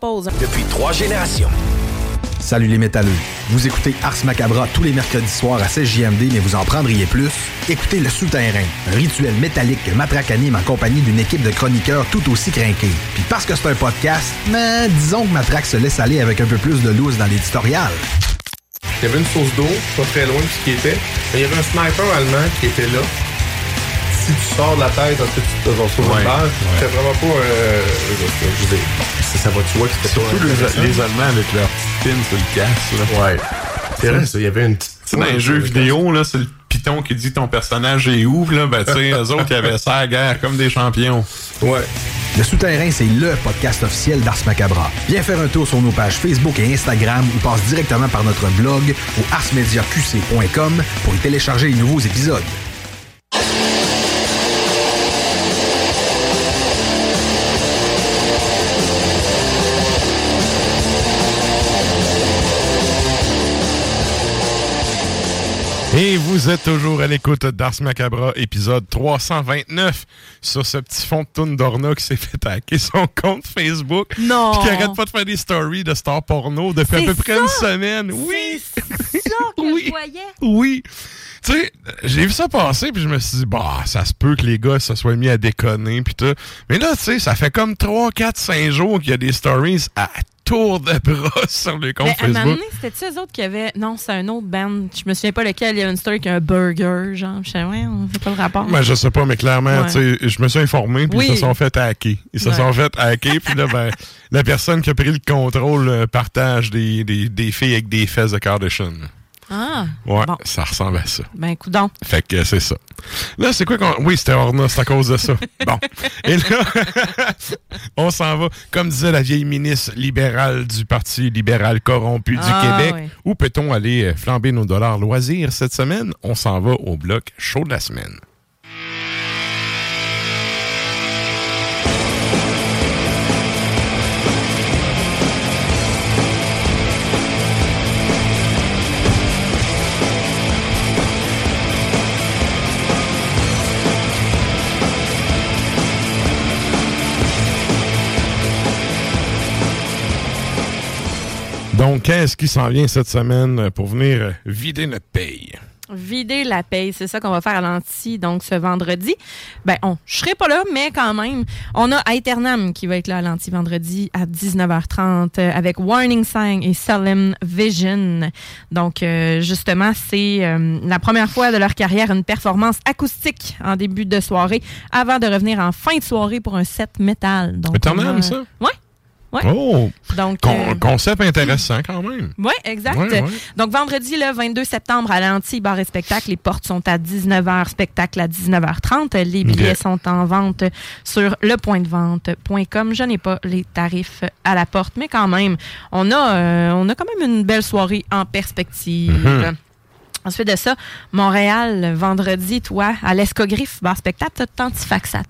Depuis trois générations. Salut les métalleux. Vous écoutez Ars Macabra tous les mercredis soirs à 16JMD, mais vous en prendriez plus? Écoutez Le Souterrain, un rituel métallique que Matraque anime en compagnie d'une équipe de chroniqueurs tout aussi crinqués. Puis parce que c'est un podcast, mais disons que Matraque se laisse aller avec un peu plus de loose dans l'éditorial. Il y avait une source d'eau, pas très loin de ce qui était. Mais il y avait un sniper allemand qui était là. Si tu sors de la tête, ensuite tu te vas sur Ouais, une balle, ouais. c'était vraiment pas. Euh, je veux dire, ça, ça va, tu vois que c'était Surtout les, Allemands avec leur petite pin sur le casque. Là. Ouais. C'est vrai, ça, il y avait une petite. Tu sais, dans les jeux vidéo, là, c'est le piton qui dit ton personnage est où, là, ben, tu sais, eux autres, ils avaient ça à la guerre comme des champions. Ouais. Le Souterrain, c'est LE podcast officiel d'Ars Macabra. Viens faire un tour sur nos pages Facebook et Instagram ou passe directement par notre blog au arsmediaqc.com pour y télécharger les nouveaux épisodes. Et vous êtes toujours à l'écoute d'Ars Macabra, épisode 329, sur ce petit fond de toune d'Orna qui s'est fait hacker son compte Facebook. Non. Puis qui arrête pas de faire des stories de stars porno depuis à peu près une semaine. Oui! C'est ça que Oui. je voyais. Oui. Tu sais, j'ai vu ça passer, puis je me suis dit, bah, ça se peut que les gars se soient mis à déconner, puis tout. Mais là, tu sais, ça fait comme 3, 4, 5 jours qu'il y a des stories à tour de bras [LAUGHS] sur les comptes Facebook. donné, c'était-tu eux autres qui avaient. Non, c'est un autre band. Je me souviens pas lequel. Il y avait une story avec un burger, genre. Je sais, ouais, on sait pas le rapport. Ben, je sais pas, mais clairement, Ouais. tu sais, je me suis informé, puis Oui. ils se sont fait hacker. Ils se Ouais. sont fait hacker, puis là, ben, la personne qui a pris le contrôle euh, partage des, des, des filles avec des fesses de Kardashian. Ah. Ouais, Bon. ça ressemble à ça. Ben, coudon. Fait que c'est ça. Là, c'est quoi qu'on. Oui, c'était Orna, c'est à cause de ça. [LAUGHS] Bon. Et là, [LAUGHS] on s'en va. Comme disait la vieille ministre libérale du Parti libéral corrompu du Ah, Québec, où peut-on aller euh, flamber nos dollars loisirs cette semaine? On s'en va au bloc chaud de la semaine. Donc, qu'est-ce qui s'en vient cette semaine pour venir vider notre paye? Vider la paye, c'est ça qu'on va faire à l'anti, donc ce vendredi. Ben, on, je serai pas là, mais quand même, on a Aeternam qui va être là à l'anti vendredi à 19h30 euh, avec Warning Sign et Solemn Vision. Donc, euh, justement, c'est euh, la première fois de leur carrière une performance acoustique en début de soirée avant de revenir en fin de soirée pour un set métal. Donc, Eternam, on a- ça? Ouais. Ouais. Oh! Donc, Con- euh, Concept intéressant quand même. oui, exact. Ouais, ouais. Donc, vendredi, le 22 septembre, à l'Anti Bar et Spectacle, les portes sont à 19h, spectacle à 19h30. Les billets sont en vente sur lepointdevente.com. Je n'ai pas les tarifs à la porte, mais quand même, on a, euh, on a quand même une belle soirée en perspective. Mhm. Ensuite de ça, Montréal, vendredi, toi, à l'Escogriffe, bar spectacle, t'as Tantifaxat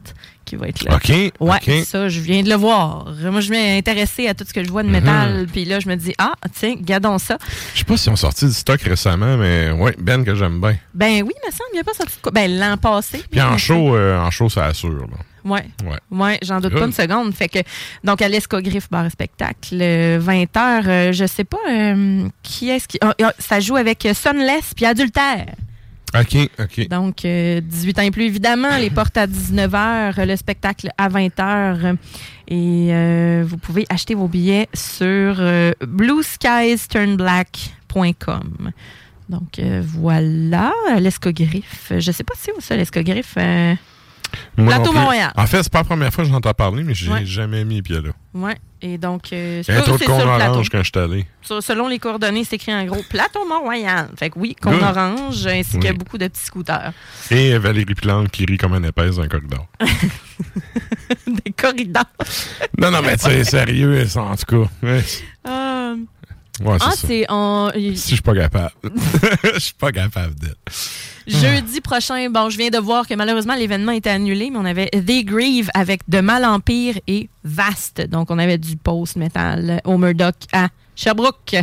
qui va être là. OK. Ouais, ça, je viens de le voir. Moi, je m'ai intéressé à tout ce que je vois de métal, puis là, je me dis, ah, tiens, gardons ça. Je sais pas si on sorti du stock récemment, mais ouais, Ben que j'aime bien. Ben oui, il me semble, il n'y a pas sorti de quoi. Ben, l'an passé. Puis en show, euh, en show, ça assure. Là. Ouais. Ouais. Ouais, j'en doute Good. pas une seconde. Fait que, donc, à l'Escogriffe Bar Spectacle, euh, 20h, euh, je sais pas euh, qui est-ce qui. ah, ah, ça joue avec euh, Sunless puis Adultère. OK, OK. Donc, euh, 18 ans et plus, évidemment. Les portes à 19h, le spectacle à 20h. Et euh, vous pouvez acheter vos billets sur euh. Donc, euh, voilà, l'escogriffe. Je sais pas si où ça, l'escogriffe. Moi Plateau. Montréal. En fait, c'est pas la première fois que j'entends parler, mais j'ai Ouais. jamais mis les pieds là. ouais. Et donc, euh, c'est con sur plateau. orange quand je suis allé. Selon les coordonnées, c'est écrit en gros Plateau Mont-Royal. Fait que oui, con Good. orange, ainsi que Oui. beaucoup de petits scooters. Et Valérie Plante qui rit comme un épaisse dans un corridor. [LAUGHS] Des corridors. non, non, mais tu sais, [LAUGHS] sérieux, ça, en tout cas. Euh, ouais, ah, ça. c'est en. Si je suis pas capable. [LAUGHS] Je suis pas capable d'être. Jeudi prochain, bon, je viens de voir que malheureusement l'événement était annulé, mais on avait The Grieve avec De Mal Empire et Vast. Donc on avait du post-metal au Murdoch à Sherbrooke.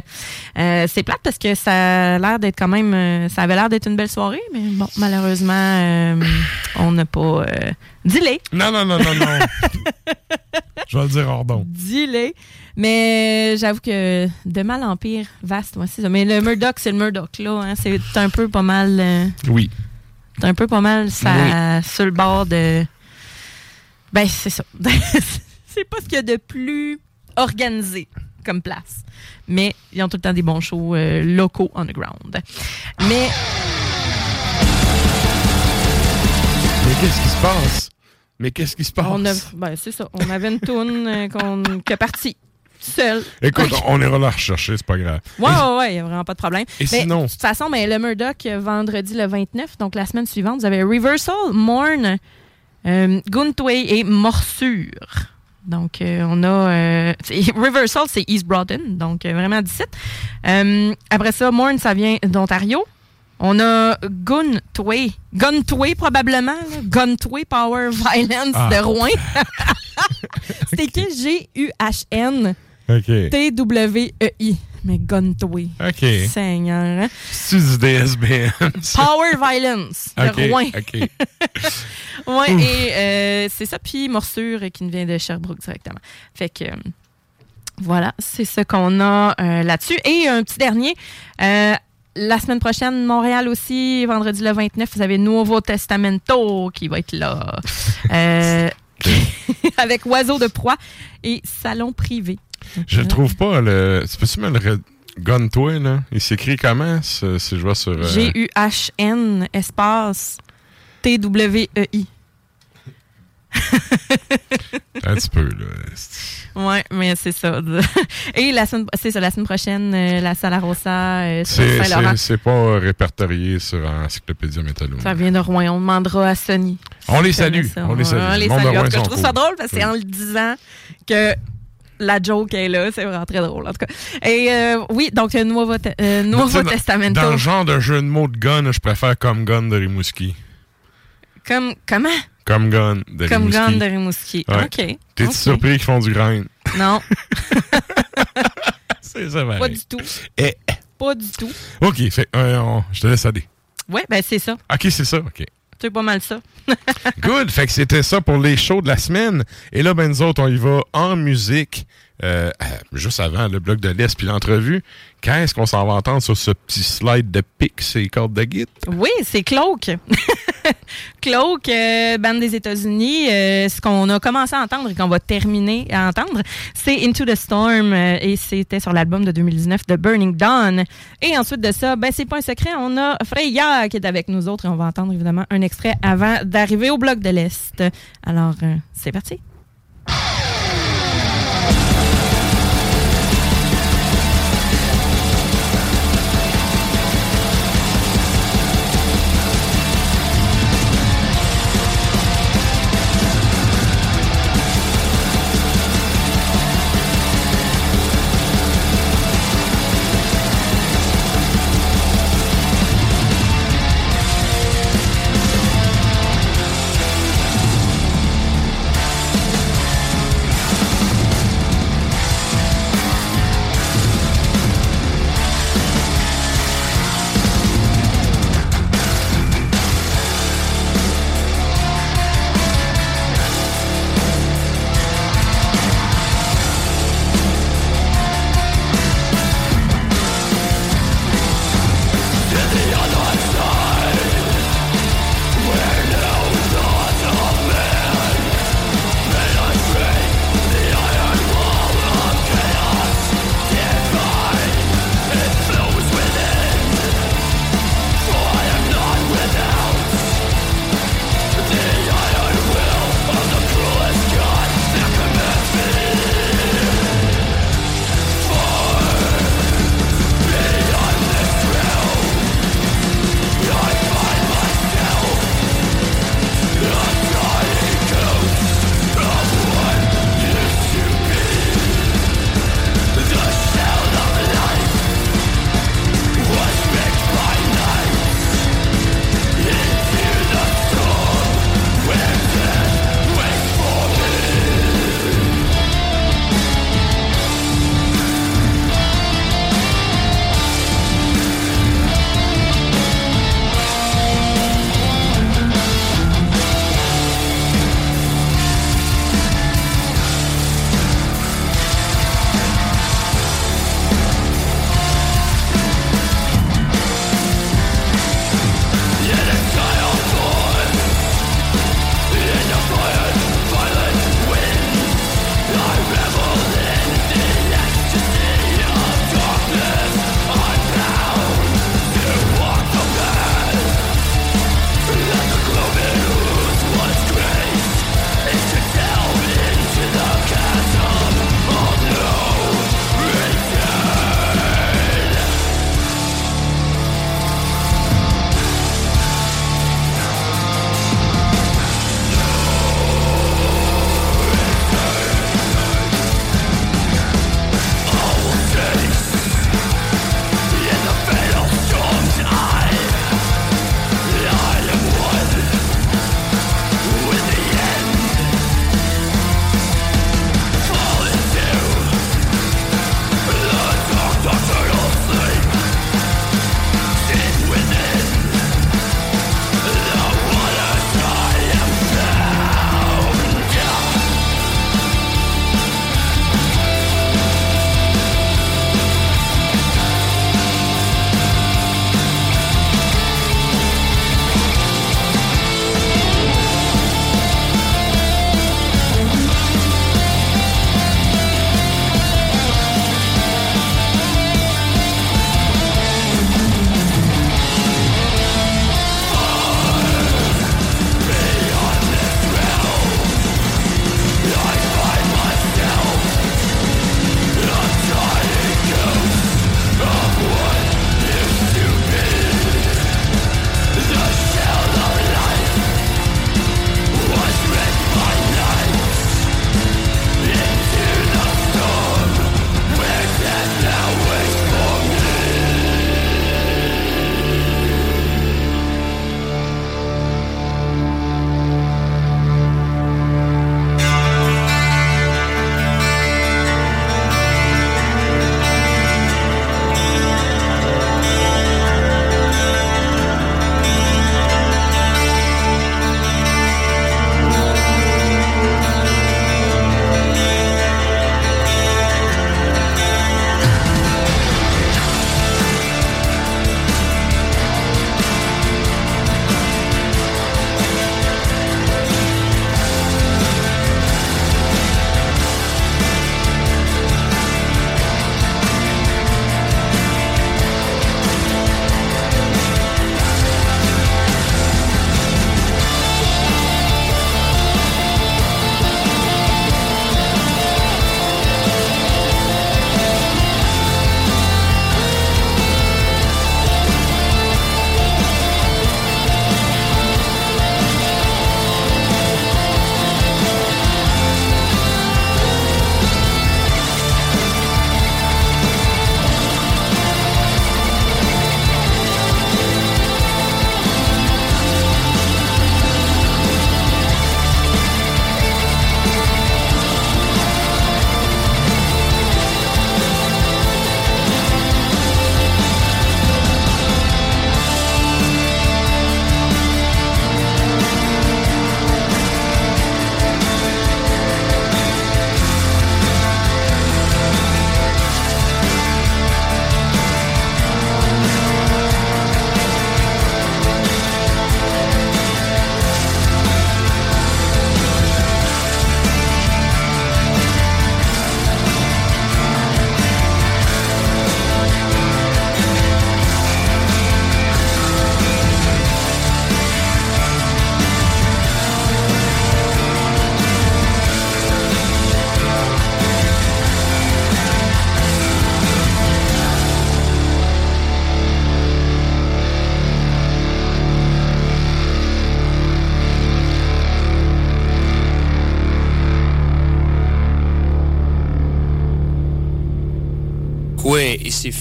Euh, c'est plate parce que ça a l'air d'être quand même. euh, ça avait l'air d'être une belle soirée, mais bon, malheureusement, euh, on n'a pas. Euh, Dis-les. Non, non, non, non, non. [LAUGHS] je vais le dire hors. Dis-les. Mais j'avoue que de mal en pire, vaste, moi, c'est ça. Mais le Murdoch, c'est le Murdoch, là. hein. C'est un peu pas mal. euh, Oui. c'est un peu pas mal ça, sur le bord de. Ben, c'est ça. [LAUGHS] c'est pas ce qu'il y a de plus organisé comme place. Mais ils ont tout le temps des bons shows euh, locaux underground. Mais Mais qu'est-ce qui se passe? Mais qu'est-ce qui se passe? Ben, c'est ça. On avait une toune euh, qu'on, qui est partie Écoute, on ira la rechercher, c'est pas grave. Ouais, ouais, ouais, il n'y a vraiment pas de problème. Et Mais, sinon? De toute façon, mais le Murdoch, euh, vendredi le 29, donc la semaine suivante, vous avez Reversal, Morn, euh, Guntway et Morsure. Donc, euh, on a. euh, [LAUGHS] Reversal, c'est East Broughton, donc vraiment 17. Euh, après ça, Morn, ça vient d'Ontario. On a Guntway. Guntway, probablement. là. Guntway Power Violence Ah. de Rouen. [LAUGHS] [LAUGHS] c'est écrit G-U-H-N. OK. T-W-E-I. Mais. OK. Seigneur. hein? C'est du? Power Violence de [LAUGHS] OK. Rouen. OK. [LAUGHS] Ouais, Ouf. et euh, c'est ça. Puis Morsure euh, qui nous vient de Sherbrooke directement. Fait que. euh, voilà, c'est ce qu'on a euh, là-dessus. Et un petit dernier. la semaine prochaine, Montréal aussi, vendredi le 29, vous avez Nouveau Testamento qui va être là. [LAUGHS] Euh, avec Oiseau de proie et Salon privé. Je le trouve pas, le. Tu peux-tu me le. Gun-toi, là? Il s'écrit comment, ce- si je vois sur. euh, G-U-H-N, espace, T-W-E-I. Un petit peu, là. Ouais, mais c'est ça. [LAUGHS] Et la semaine, c'est ça, la semaine prochaine, euh, la Sala Rosa euh, C'est c'est- c'est pas répertorié sur Encyclopédia Métallo. Ça vient de Rouen. On demandera à Sony. On les salue. On les salue. On les salue. En Rouen tout cas, sont je trouve ça drôle parce que c'est en le disant que la joke est là. C'est vraiment très drôle, en tout cas. Et euh, oui, donc, euh, Nouveau, Te- euh, dans- Testamento. Dans le genre de jeu de mots de gun, je préfère comme gun de Rimouski. Comme, comment? Comme gun de Comme Rimouski. Gun de Rimouski. Ouais. OK. T'es-tu surpris qu'ils font du grind? Non, [LAUGHS] C'est ça, pas pareil. du tout. Eh. Pas du tout. OK, fait, euh, on- je te laisse aller. Ouais, ben c'est ça. OK, c'est ça, OK. C'est pas mal ça. Good. Fait que c'était ça pour les shows de la semaine. Et là, ben, nous autres, on y va en musique. Euh, euh, juste avant le bloc de l'Est puis l'entrevue. Qu'est-ce qu'on s'en va entendre sur ce petit slide de pic, ces cordes de guide? Oui, c'est Cloak. [LAUGHS] Cloak, euh, bande des États-Unis. euh, ce qu'on a commencé à entendre et qu'on va terminer à entendre, c'est Into the Storm euh, et c'était sur l'album de 2019 de Burning Dawn. Et ensuite de ça, ben c'est pas un secret, on a Freya qui est avec nous autres et on va entendre évidemment un extrait avant d'arriver au bloc de l'Est. Alors, c'est parti.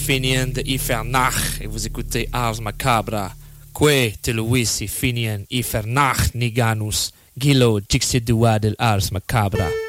Finian de Ifernach et vous écoutez Ars Macabra. Que te Finian Ifernach Niganus Gilo Dixidua del Ars Macabra.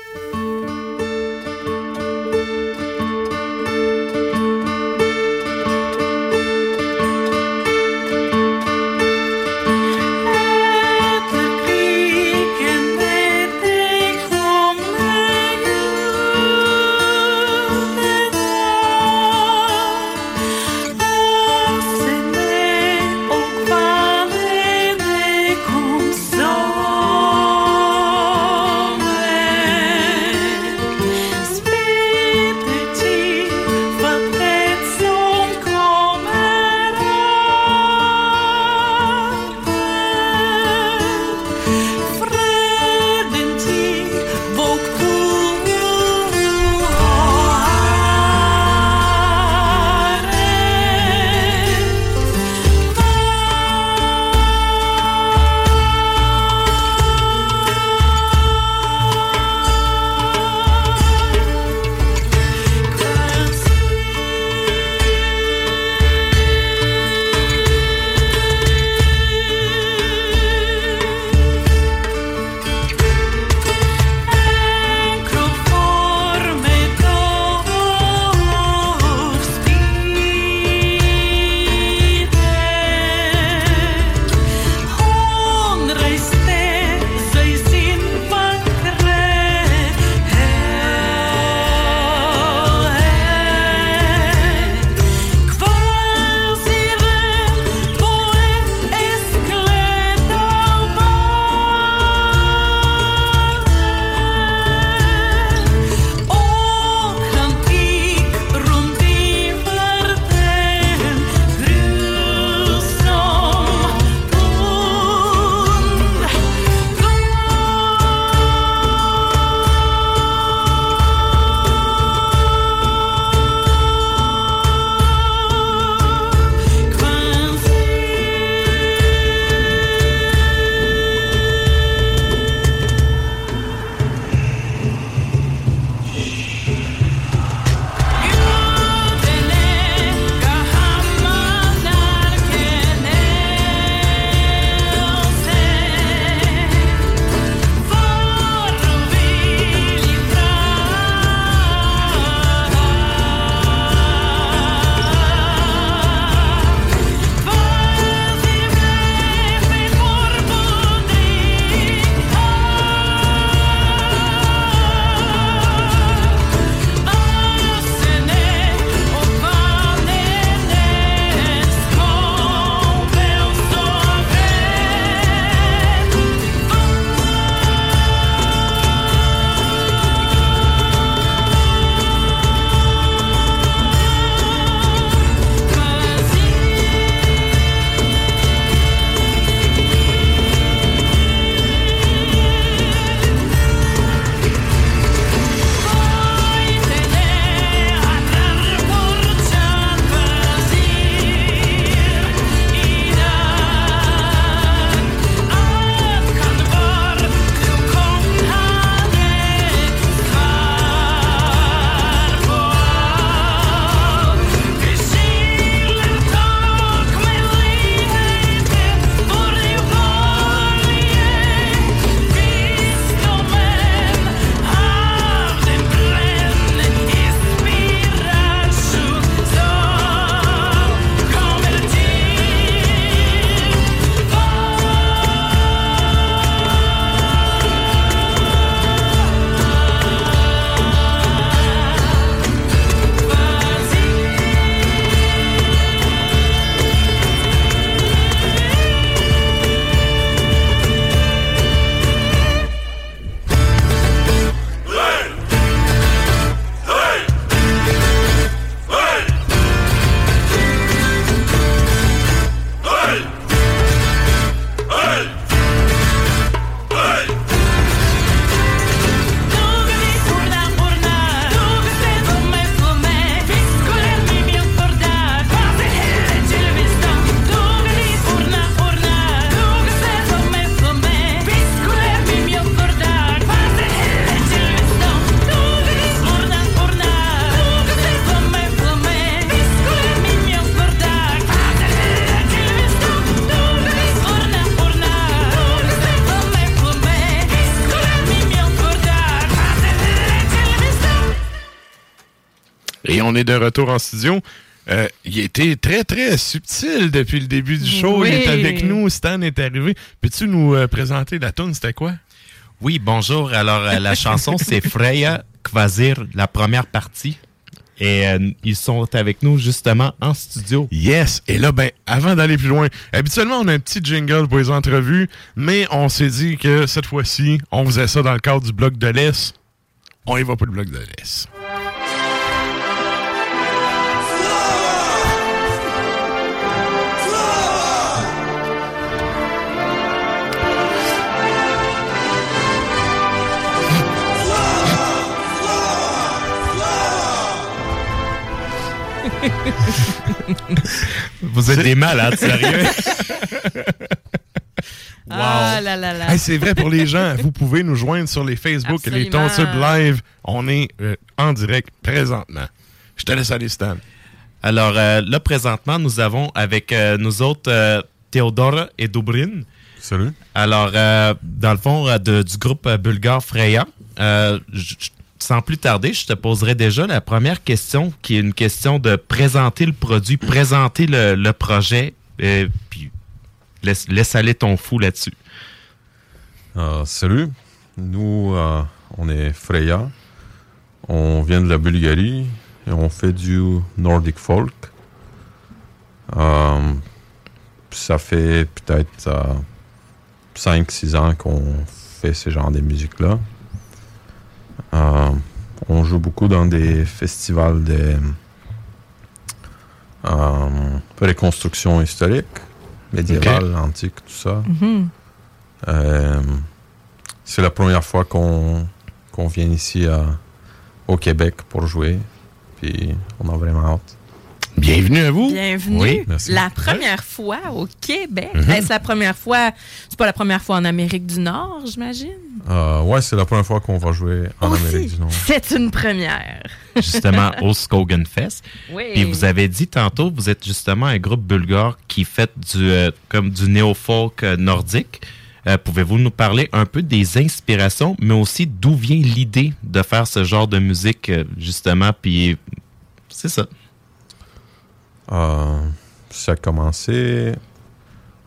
On est de retour en studio. Euh, il était très, très subtil depuis le début du show. Oui. Il est avec nous. Stan est arrivé. Peux-tu nous euh, présenter la tune C'était quoi? Oui, bonjour. Alors, euh, la chanson, c'est [LAUGHS] Freya Kvasir, la première partie. Et euh, ils sont avec nous justement en studio. Yes! Et là, ben, avant d'aller plus loin, habituellement, on a un petit jingle pour les entrevues, mais on s'est dit que cette fois-ci, on faisait ça dans le cadre du bloc de l'Est. On y va pour le bloc de l'Est. Vous êtes des malades, sérieux? Ah là là là. Hey, c'est vrai pour les gens. Vous pouvez nous joindre sur les Facebook et les. Tonsub Live. On est euh, en direct présentement. Je te laisse aller, Stan. Alors euh, là, présentement, nous avons avec euh, nous autres euh, Théodora et Dobrin. Salut. Alors, euh, dans le fond, euh, de- du groupe euh, bulgare Freya, euh, j- j- sans plus tarder, je te poserai déjà la première question, qui est une question de présenter le produit, présenter le, projet, euh, puis laisse, aller ton fou là-dessus. Euh, salut, nous euh, on est Freya, on vient de la Bulgarie et on fait du Nordic folk. Euh, ça fait peut-être 5-6 ans qu'on fait ce genre de musique-là. Euh, on joue beaucoup dans des festivals de euh, reconstruction historique, médiévale, antique, tout ça. Mhm. Euh, c'est la première fois qu'on vient ici à- au Québec pour jouer. Puis on a vraiment hâte. Bienvenue à vous. Bienvenue. Oui, merci. La première fois au Québec. Mhm. Est-ce la première fois? C'est pas la première fois en Amérique du Nord, j'imagine? Euh, ouais, c'est la première fois qu'on va jouer en Amérique du Nord. C'est une première. [LAUGHS] Justement, au Skogan Fest. Oui. Puis vous avez dit tantôt, vous êtes justement un groupe bulgare qui fait du, euh, comme du néo-folk euh, nordique. Euh, Pouvez-vous nous parler un peu des inspirations, mais aussi d'où vient l'idée de faire ce genre de musique, justement, puis c'est ça. Euh, ça a commencé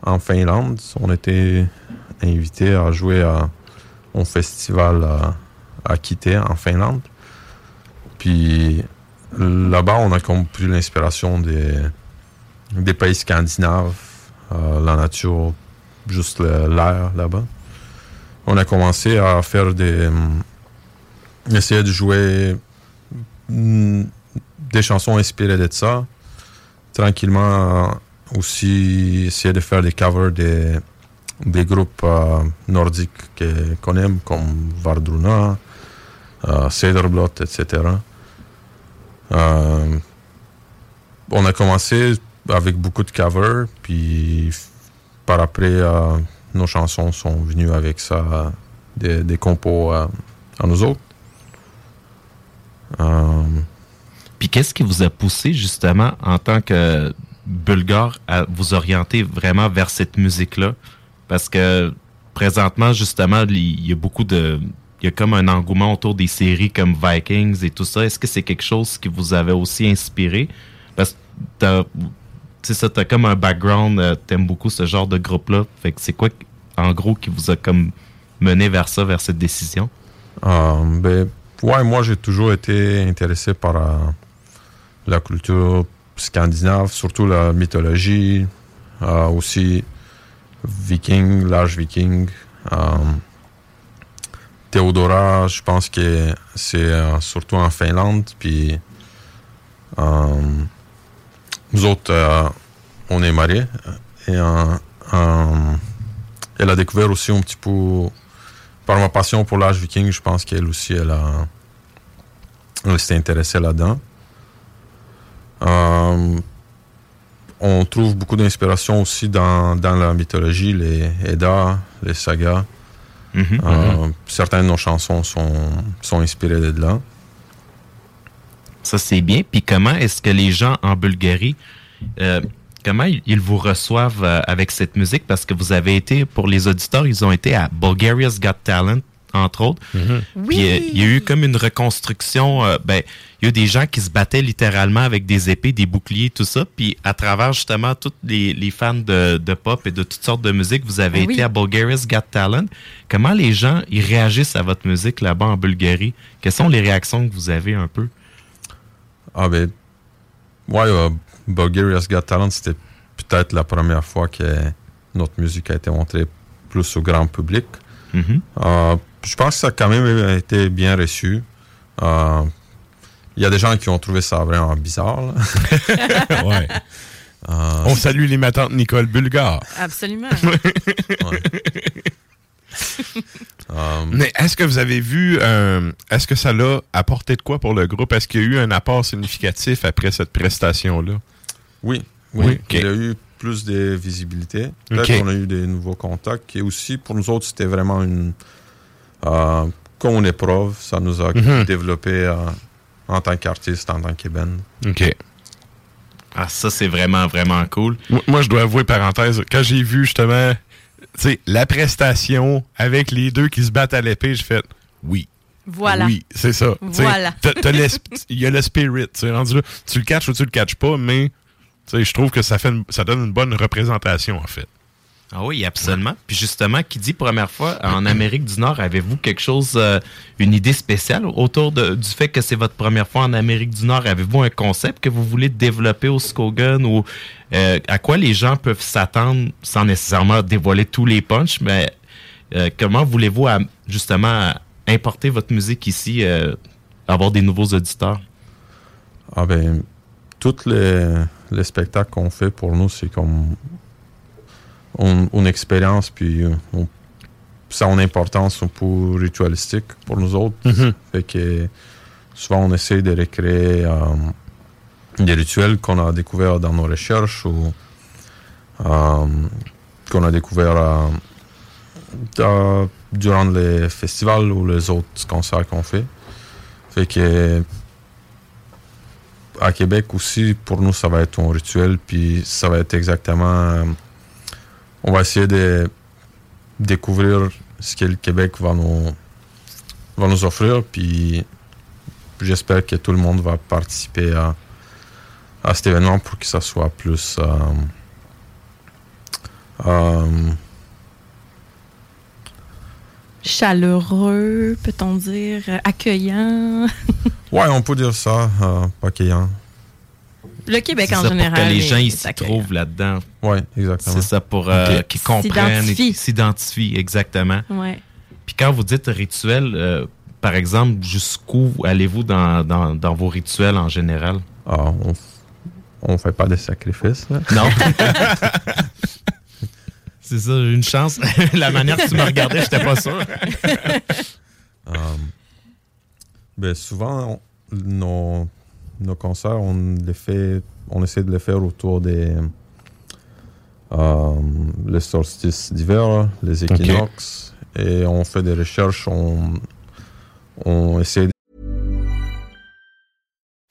en Finlande. On était invité à jouer à un festival à, à Kitee en Finlande. Puis là-bas, on a compris l'inspiration des, pays scandinaves, euh, la nature, juste l'air là-bas. On a commencé à faire des. essayer de jouer hum, des chansons inspirées de ça tranquillement euh, aussi essayer de faire des covers des, groupes euh, nordiques que- qu'on aime, comme Vardruna, euh, etc. Euh, on a commencé avec beaucoup de covers, puis par après, nos chansons sont venues avec ça, des, des compos à nous autres. Puis qu'est-ce qui vous a poussé justement en tant que bulgare à vous orienter vraiment vers cette musique-là? Parce que présentement, justement, il y a beaucoup de... Il y a comme un engouement autour des séries comme Vikings et tout ça. Est-ce que c'est quelque chose qui vous avait aussi inspiré? Parce que t'as- c'est ça, t'as comme un background, euh, t'aimes beaucoup ce genre de groupe-là. Fait que c'est quoi, en gros, qui vous a comme mené vers ça, vers cette décision? Euh, ben, ouais, moi, j'ai toujours été intéressé par euh, la culture scandinave, surtout la mythologie, euh, aussi viking, l'âge viking. Euh, Théodora, je pense que c'est euh, surtout en Finlande. Puis nous autres, on est mariés. Et elle a découvert aussi un petit peu par ma passion pour l'âge viking, je pense qu'elle aussi. Elle s'est intéressée là-dedans. Euh, on trouve beaucoup d'inspiration aussi dans, dans la mythologie, les Eddas, les sagas. Mhm, Euh. Certaines de nos chansons sont, sont inspirées de là. Ça, c'est bien. Puis comment est-ce que les gens en Bulgarie, euh, comment ils, vous reçoivent euh, avec cette musique? Parce que vous avez été, pour les auditeurs, ils ont été à Bulgaria's Got Talent entre autres. Mm-hmm. Puis euh, il y a eu comme une reconstruction. euh, ben, il y a des gens qui se battaient littéralement avec des épées, des boucliers, tout ça. Puis à travers justement tous les, les fans de, de pop et de toutes sortes de musique, vous avez Ah été oui. à Bulgaria's Got Talent. Comment les gens ils réagissent à votre musique là-bas en Bulgarie? Quelles sont les réactions que vous avez un peu? Ah ben, ouais, euh, Bulgaria's Got Talent, c'était peut-être la première fois que notre musique a été montrée plus au grand public. Mhm. Euh, je pense que ça a quand même été bien reçu. Euh, Il y a des gens qui ont trouvé ça vraiment bizarre. là. [LAUGHS] ouais. Euh, On salue les matantes Nicole Bulgare. Absolument. [LAUGHS] euh, Mais est-ce que vous avez vu, euh, est-ce que ça l'a apporté de quoi pour le groupe? Est-ce qu'il y a eu un apport significatif après cette prestation-là? Oui, oui. Il y a eu plus de visibilité. Peut-être qu'on a eu des nouveaux contacts. Et aussi, pour nous autres, c'était vraiment une. Euh, comme une épreuve, ça nous a Mhm. développé euh, en tant qu'artiste, en tant que band. OK. Ah, ça, c'est vraiment, vraiment cool. Moi, moi, je dois avouer, parenthèse, quand j'ai vu justement tu sais, la prestation avec les deux qui se battent à l'épée, j'ai fait oui. Voilà. Oui, c'est ça. Voilà. Il y a le spirit. tu sais, rendu là. Tu le catches ou tu le catches pas, mais tu sais, je trouve que ça, fait une- ça donne une bonne représentation, en fait. Ah oui, absolument. Puis justement, qui dit première fois en [CLEARS THROAT] Amérique du Nord, avez-vous quelque chose, euh, une idée spéciale autour de- du fait que c'est votre première fois en Amérique du Nord? Avez-vous un concept que vous voulez développer au Skogan ou euh, à quoi les gens peuvent s'attendre sans nécessairement dévoiler tous les punchs, mais euh, comment voulez-vous justement importer votre musique ici, avoir des nouveaux auditeurs? Ah ben, tous les, les spectacles qu'on fait pour nous, c'est comme une expérience, puis on- ça a une importance peu ritualistique pour nous autres. Mhm. Fait que souvent on essaie de recréer euh, des rituels qu'on a découverts dans nos recherches ou euh, qu'on a découverts euh, durant les festivals ou les autres concerts qu'on fait. Fait que à Québec aussi, pour nous, ça va être un rituel, puis ça va être exactement. On va essayer de découvrir ce que le Québec va nous, va nous offrir, puis j'espère que tout le monde va participer à, à cet événement pour que ça soit plus. euh, euh, Chaleureux, peut-on dire, accueillant? ouais, on peut dire ça, euh, accueillant. Le Québec en ça, général. Pour que les gens ils s'y trouvent là-dedans. Oui, exactement. C'est ça pour euh, qu'ils comprennent et S'identifient. exactement. Ouais. Puis quand vous dites rituel, euh, par exemple, jusqu'où allez-vous dans, dans, dans vos rituels en général? Ah, on, on fait pas de sacrifices. là. Non. [LAUGHS] C'est ça, j'ai eu une chance. [LAUGHS] La manière que tu me regardais, j'étais pas sûr. Euh, [LAUGHS] ben souvent, on- nos, nos concerts, on les fait, on essaie de les faire autour des euh, les solstices d'hiver, les équinoxes, et on fait des recherches, on, on essaie de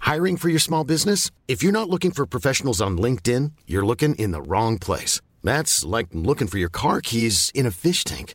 Hiring for your small business? If you're not looking for professionals on LinkedIn, you're looking in the wrong place. That's like looking for your car keys in a fish tank.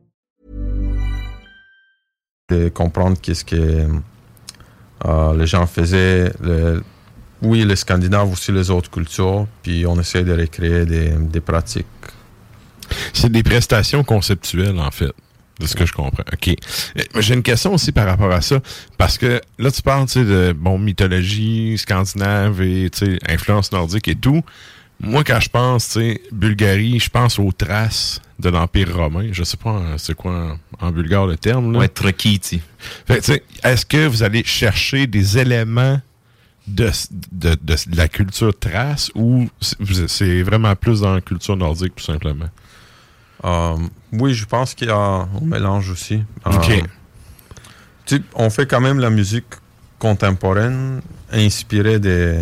De comprendre qu'est-ce que euh, les gens faisaient. le- oui, les Scandinaves, aussi les autres cultures, puis on essaie de recréer des, pratiques. C'est des prestations conceptuelles, en fait, de ce que je comprends. OK. Euh, J'ai une question aussi par rapport à ça, parce que là, tu parles de bon, mythologie scandinave et influence nordique et tout, Moi, quand je pense, tu sais, Bulgarie, je pense aux traces de l'Empire romain. Je sais pas euh, c'est quoi en, en bulgare le terme. Là? Ouais, Trokiti. Fait que, tu sais, est-ce que vous allez chercher des éléments de, de, de la culture trace ou c'est- vraiment plus dans la culture nordique, tout simplement? Euh, oui, je pense qu'il y a un mélange aussi. Euh, Ok. tu sais, on fait quand même la musique contemporaine inspirée des...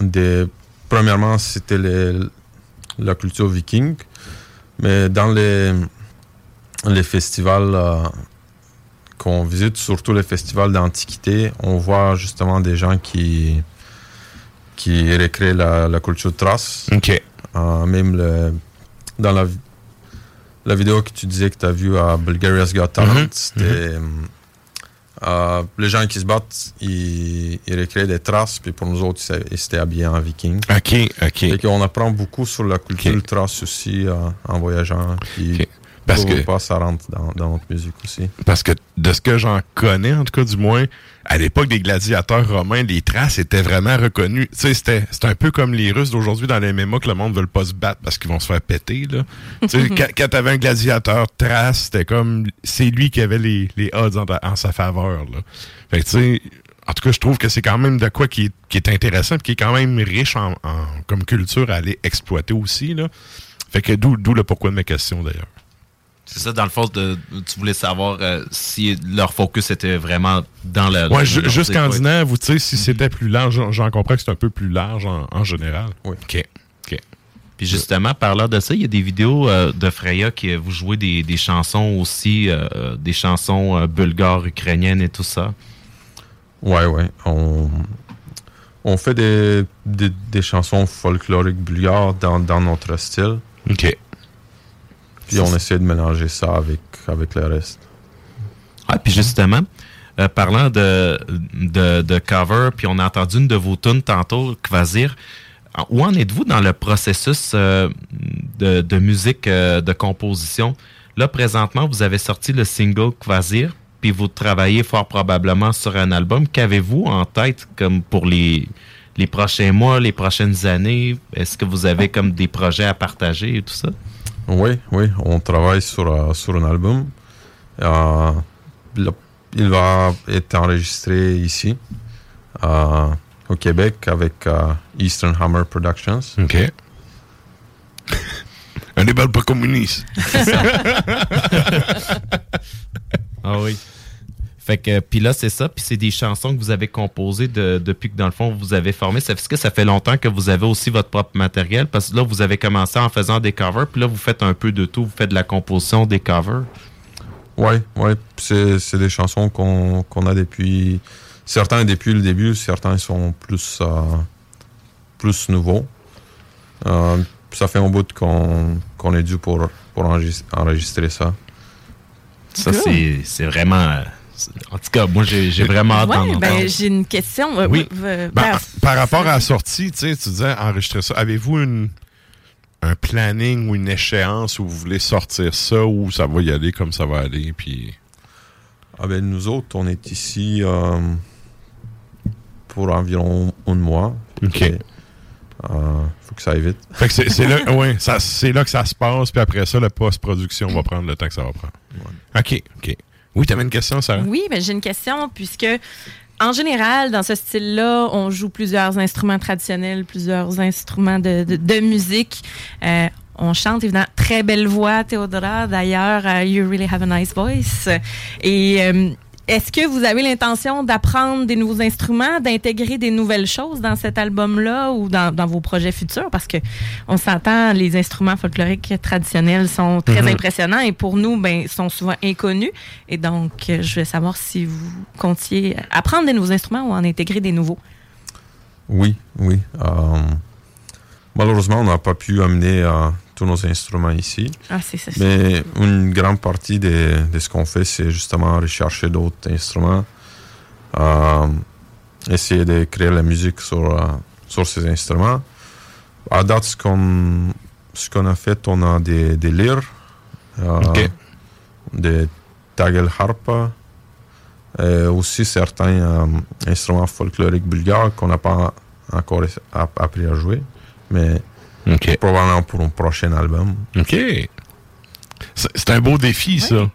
des premièrement, c'était la culture viking, mais dans les, les festivals euh, qu'on visite, surtout les festivals d'antiquité, on voit justement des gens qui, qui récréent la, la culture trace. OK. Euh, même le, dans la, la vidéo que tu disais que tu as vue à Bulgaria's Got Talent, Mhm. c'était. Euh, les gens qui se battent, ils, ils récréent des traces, puis pour nous autres, ils s'étaient habillés en viking. OK, OK. Et qu'on apprend beaucoup sur la culture trace aussi euh, en voyageant. Puis, Parce pour que- pas, ça rentre dans, dans notre musique aussi. Parce que de ce que j'en connais, en tout cas du moins, à l'époque des gladiateurs romains, les traces étaient vraiment reconnues. Tu sais, c'était c'était un peu comme les Russes d'aujourd'hui dans les MMA que le monde ne veut pas se battre parce qu'ils vont se faire péter. Là. tu sais, [LAUGHS] quand, quand t'avais un gladiateur trace, c'était comme c'est lui qui avait les, les odds en sa faveur. Là. Fait que tu sais, en tout cas, je trouve que c'est quand même de quoi qui est, qui est intéressant et qui est quand même riche en, en- comme culture à aller exploiter aussi. Là. Fait que d'où d'où le pourquoi de mes questions d'ailleurs. C'est ça, dans le fond, de, tu voulais savoir euh, si leur focus était vraiment dans le. Ouais, le juste scandinave, ou tu sais, si c'était plus large, j'en- comprends que c'est un peu plus large en, en général. Oui. OK. OK. Puis justement, parlant de ça, il y a des vidéos euh, de Freya qui euh, vous jouez des, des chansons aussi, euh, des chansons euh, bulgares, ukrainiennes et tout ça. Ouais, ouais. On, on fait des, des, des chansons folkloriques bulgares dans, dans notre style. OK. Puis on essaie de mélanger ça avec, avec le reste. Ah, puis justement, euh, parlant de, de, cover, puis on a entendu une de vos tunes tantôt, Kvasir. En- Où en êtes-vous dans le processus euh, de, musique, euh, de composition? Là, présentement, vous avez sorti le single Kvasir, puis vous travaillez fort probablement sur un album. Qu'avez-vous en tête comme pour les, les prochains mois, les prochaines années? Est-ce que vous avez comme des projets à partager et tout ça? Oui, oui, on travaille sur, euh, sur un album. Euh, le- il va être enregistré ici, euh, au Québec, avec euh, Eastern Hammer Productions. OK. [LAUGHS] Un débat pas communiste. [LAUGHS] Ah oui. Fait que, puis là, c'est ça. Puis c'est des chansons que vous avez composées de- depuis que, dans le fond, vous avez formé. Ça- Est-ce que ça fait longtemps que vous avez aussi votre propre matériel? Parce que là, vous avez commencé en faisant des covers. Puis là, vous faites un peu de tout. Vous faites de la composition, des covers. Oui, oui. C'est c'est des chansons qu'on qu'on a depuis. Certains depuis le début, certains sont plus, euh, plus nouveaux. Euh, ça fait un bout qu'on qu'on est dû pour, pour enregis- enregistrer ça. Ça, c'est c'est vraiment. Euh, En tout cas, moi, j'ai vraiment hâte Ouais, ben, j'ai une question. Euh, Oui. euh, Ben, ben, par rapport à la sortie, tu sais, tu disais enregistrer ça. Avez-vous une un planning ou une échéance où vous voulez sortir ça ou ça va y aller comme ça va aller puis Ah ben, nous autres, on est ici euh, pour environ un mois. OK. Euh, faut que ça aille vite. Fait que c'est là, [LAUGHS] ouais, ça- c'est là que ça se passe, puis après ça, la post-production va prendre le temps que ça va prendre. OK, OK. Oui, t'avais une question, Sarah? Oui, ben, j'ai une question puisque en général, dans ce style-là, on joue plusieurs instruments traditionnels, plusieurs instruments de, de- de musique. Euh, on chante évidemment très belle voix, Théodora. D'ailleurs, euh, you really have a nice voice. Et euh, est-ce que vous avez l'intention d'apprendre des nouveaux instruments, d'intégrer des nouvelles choses dans cet album-là ou dans, dans vos projets futurs? Parce que on s'entend, les instruments folkloriques traditionnels sont très Mhm. impressionnants et pour nous, ben, sont souvent inconnus. Et donc, euh, je vais savoir si vous comptiez apprendre des nouveaux instruments ou en intégrer des nouveaux. Oui, oui. Euh, malheureusement, on n'a pas pu amener euh, tous nos instruments ici. Ah, c'est ça. Mais une grande partie de, de ce qu'on fait, c'est justement rechercher d'autres instruments, euh, essayer de créer la musique sur, euh, sur ces instruments. À date, ce qu'on ce qu'on a fait, on a des, des lyres, euh, des tagelharpa, et aussi certains euh, instruments folkloriques bulgares qu'on n'a pas encore app- appris à jouer. Mais OK. Probablement pour un prochain album. OK. C'est un beau défi, ça.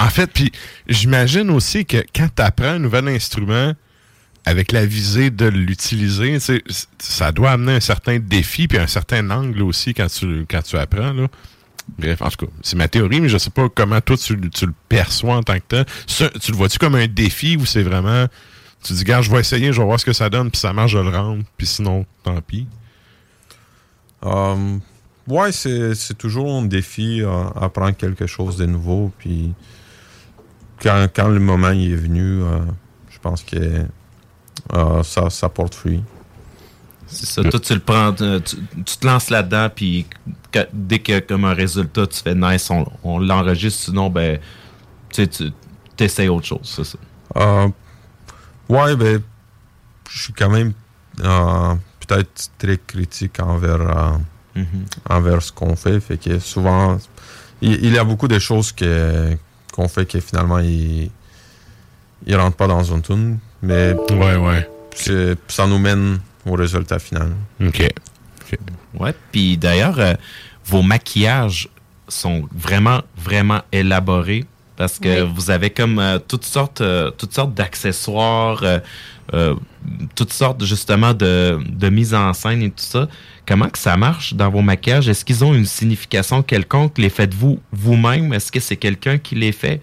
En fait, puis j'imagine aussi que quand tu apprends un nouvel instrument avec la visée de l'utiliser, ça doit amener un certain défi puis un certain angle aussi quand tu, quand tu apprends. Là. Bref, en tout cas, c'est ma théorie, mais je sais pas comment toi tu, le- tu le perçois en tant que tel. Ça, tu le vois-tu comme un défi ou c'est vraiment. Tu dis, gars, je vais essayer, je vais voir ce que ça donne, puis ça marche, je le rendre, puis sinon, tant pis? Euh, ouais, c'est c'est toujours un défi euh, apprendre quelque chose de nouveau. Puis quand, quand le moment y est venu, euh, je pense que euh, ça, ça porte fruit. C'est ça. Toi, tu le prends, tu, tu te lances là-dedans, puis que- dès que comme un résultat, tu fais nice, on, on l'enregistre, sinon, ben, tu essaies autre chose, c'est ça. Euh, ouais, ben, je suis quand même euh, peut-être très critique envers, euh, Mhm. envers ce qu'on fait. Fait que souvent, il, il y a beaucoup de choses que, qu'on fait que finalement, ils ne rentrent pas dans une tune. Mais ouais, ouais. ça nous mène au résultat final. OK. Ouais, puis d'ailleurs, euh, vos maquillages sont vraiment, vraiment élaborés parce que Oui. vous avez comme euh, toutes sortes, euh, toutes sortes d'accessoires, euh, euh, toutes sortes justement de, de mise en scène et tout ça. Comment que ça marche dans vos maquillages? Est-ce qu'ils ont une signification quelconque? Les faites-vous vous-même? Est-ce que c'est quelqu'un qui les fait?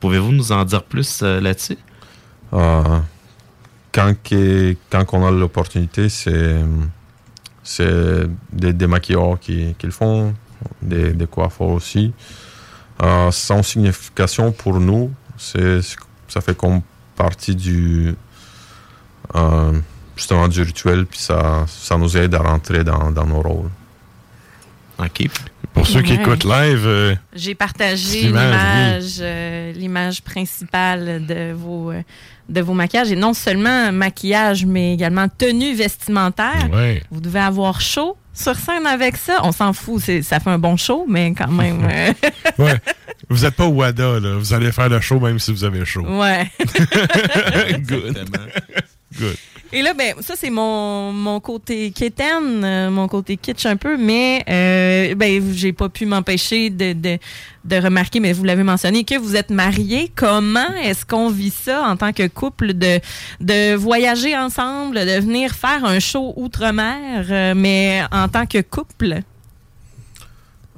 Pouvez-vous nous en dire plus euh, là-dessus? Euh, quand, que- quand on a l'opportunité, c'est, des, des maquilleurs qui, qui le font, des, des coiffeurs aussi. Euh, sans signification pour nous, ça fait comme partie du, euh, justement du rituel, puis ça, ça nous aide à rentrer dans, dans nos rôles. OK. Pour ceux qui écoutent live, euh, J'ai partagé l'image, euh, l'image principale de vos, de vos maquillages. Et non seulement maquillage, mais également tenue vestimentaire. Ouais. Vous devez avoir chaud sur scène avec ça. On s'en fout, ça fait un bon show, mais quand même. euh, [LAUGHS] ouais. Vous êtes pas au WADA, là. Vous allez faire le show même si vous avez chaud. ouais. [LAUGHS] [LAUGHS] Good. Good. Et là, ben, ça, c'est mon, mon côté quétaine, euh, mon côté kitsch un peu, mais euh, ben, j'ai pas pu m'empêcher de, de, de remarquer, mais vous l'avez mentionné, que vous êtes mariés. Comment est-ce qu'on vit ça en tant que couple, de, de voyager ensemble, de venir faire un show outre-mer, euh, mais en tant que couple?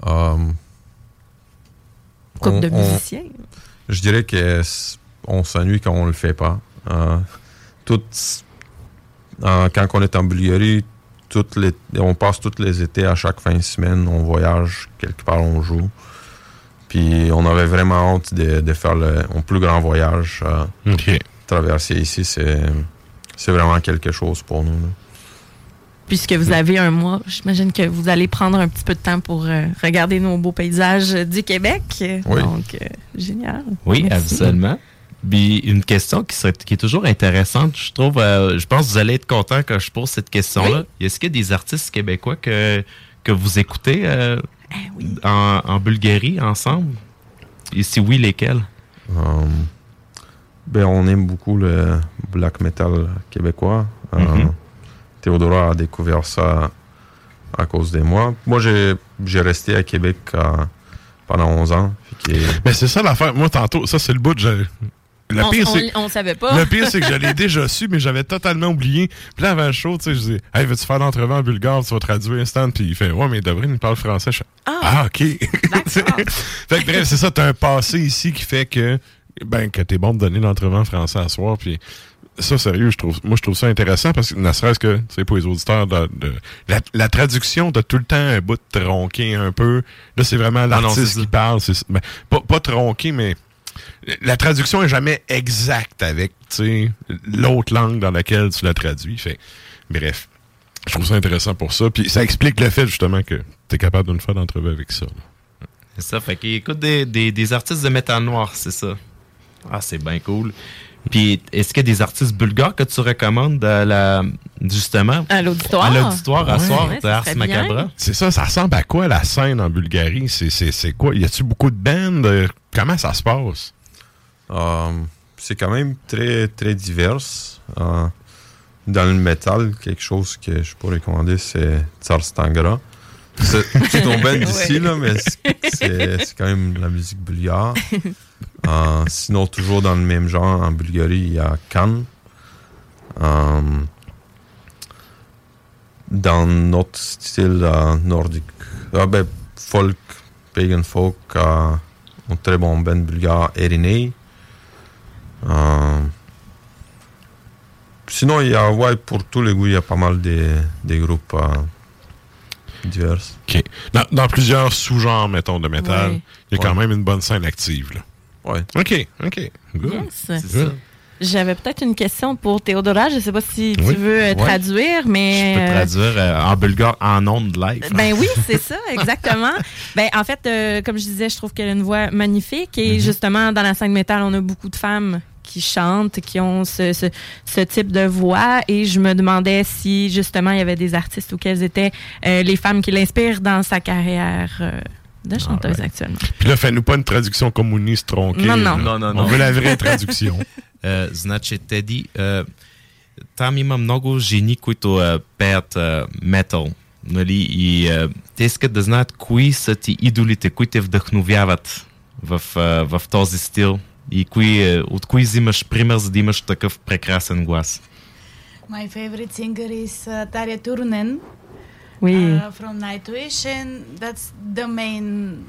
Euh, Couple on- de on- musiciens. je dirais que on s'ennuie quand on le fait pas. Quand on est en Bulgarie, toutes les, on passe tous les étés à chaque fin de semaine, on voyage quelque part, on joue. Puis on avait vraiment hâte de, de faire le, plus grand voyage. euh, Traverser ici, c'est c'est vraiment quelque chose pour nous. là. Puisque vous avez un mois, j'imagine que vous allez prendre un petit peu de temps pour euh, regarder nos beaux paysages du Québec. Oui. Donc, euh, génial. Oui, Merci. absolument. Puis une question qui, serait- qui est toujours intéressante, je trouve. euh, je pense que vous allez être content quand je pose cette question-là. Est-ce qu'il y a des artistes québécois que, que vous écoutez euh, en, en Bulgarie ensemble? Et si oui, lesquels? Euh, ben, on aime beaucoup le black metal québécois. Euh, Mhm. Théodora a découvert ça à cause de moi. Moi, j'ai j'ai resté à Québec euh, pendant 11 ans. Mais c'est ça l'affaire. Moi, tantôt, ça, c'est le bout. de- Le pire, on- c'est. on savait pas. Le pire, c'est que je l'ai [LAUGHS] déjà su, mais j'avais totalement oublié. Puis là, avant le show, tu sais, je dis, hey, veux-tu faire l'entrevue en bulgare, tu vas traduire instant. Puis il fait, ouais, mais Dobrine, il parle français. Je fais, ah, ok. [LAUGHS] [LAUGHS] fait que bref, c'est ça, t'as un passé ici qui fait que, ben, que t'es bon de donner l'entrevue en français à soir. Puis ça, sérieux, je trouve, moi, je trouve ça intéressant parce que, ne serait-ce que, tu sais, pour les auditeurs, de, de- la, la traduction de tout le temps un bout de tronqué un peu. Là, c'est vraiment Ah non, l'artiste qui parle. C'est, ben, pas, pas tronqué, mais la traduction est jamais exacte avec l'autre langue dans laquelle tu la traduis. Bref, je trouve ça intéressant pour ça. Puis ça explique le fait justement que tu es capable nous faire d'entrevue avec ça. C'est ça, fait qu'il écoute des artistes de métal noir, c'est ça. Ah, c'est bien cool. Puis, est-ce qu'il y a des artistes bulgares que tu recommandes à la, justement? À l'auditoire? À l'auditoire, à Ouais. soir, Ouais, Ars Macabra. bien. C'est ça, ça ressemble à quoi la scène en Bulgarie? C'est, c'est, c'est quoi? Y a-tu beaucoup de bands? Euh, Comment ça se passe? Euh, c'est quand même très, très divers. Euh, dans le métal, quelque chose que je pourrais recommander, c'est Tsar Stangra. C'est ton band [LAUGHS] d'ici, Ouais. là, mais c'est- quand même de la musique bulgare. [LAUGHS] Euh, sinon, toujours dans le même genre, en Bulgarie, il y a Cannes. Euh, dans notre style euh, nordique, ah ben, folk, pagan folk, euh, un très bon band bulgare, Erinei. Euh, sinon, il y a, ouais, pour tous les goûts, il y a pas mal de, de groupes euh, divers. OK. Dans, dans plusieurs sous-genres, mettons, de métal, il y a quand Ouais. même une bonne scène active. Là. Ouais. OK, OK. Good. Yes. Good. J'avais peut-être une question pour Théodora. Je ne sais pas si Oui. tu veux euh, Ouais. traduire, mais. Je peux euh, traduire euh, en bulgare en ondes live. Ben oui, [LAUGHS] c'est ça, exactement. ben en fait, euh, comme je disais, je trouve qu'elle a une voix magnifique et justement dans la scène métal, on a beaucoup de femmes qui chantent, qui ont ce, ce, ce type de voix et je me demandais si justement il y avait des artistes ou quelles étaient euh, les femmes qui l'inspirent dans sa carrière euh, de chanteuse actuellement. Puis là, fais-nous pas une traduction communiste tronquée. Non, non. Non, non, non. On veut la vraie traduction. Е, значи, Теди, е, там има много жени, които е, пеят метал. Нали? И е, те искат да знаят кои са ти идолите, кои те вдъхновяват в, е, в този стил и кои, е, от кои взимаш пример, за да имаш такъв прекрасен глас. My favorite singer is uh, Tarja Turunen Oui. uh, from Nightwish, and that's the main,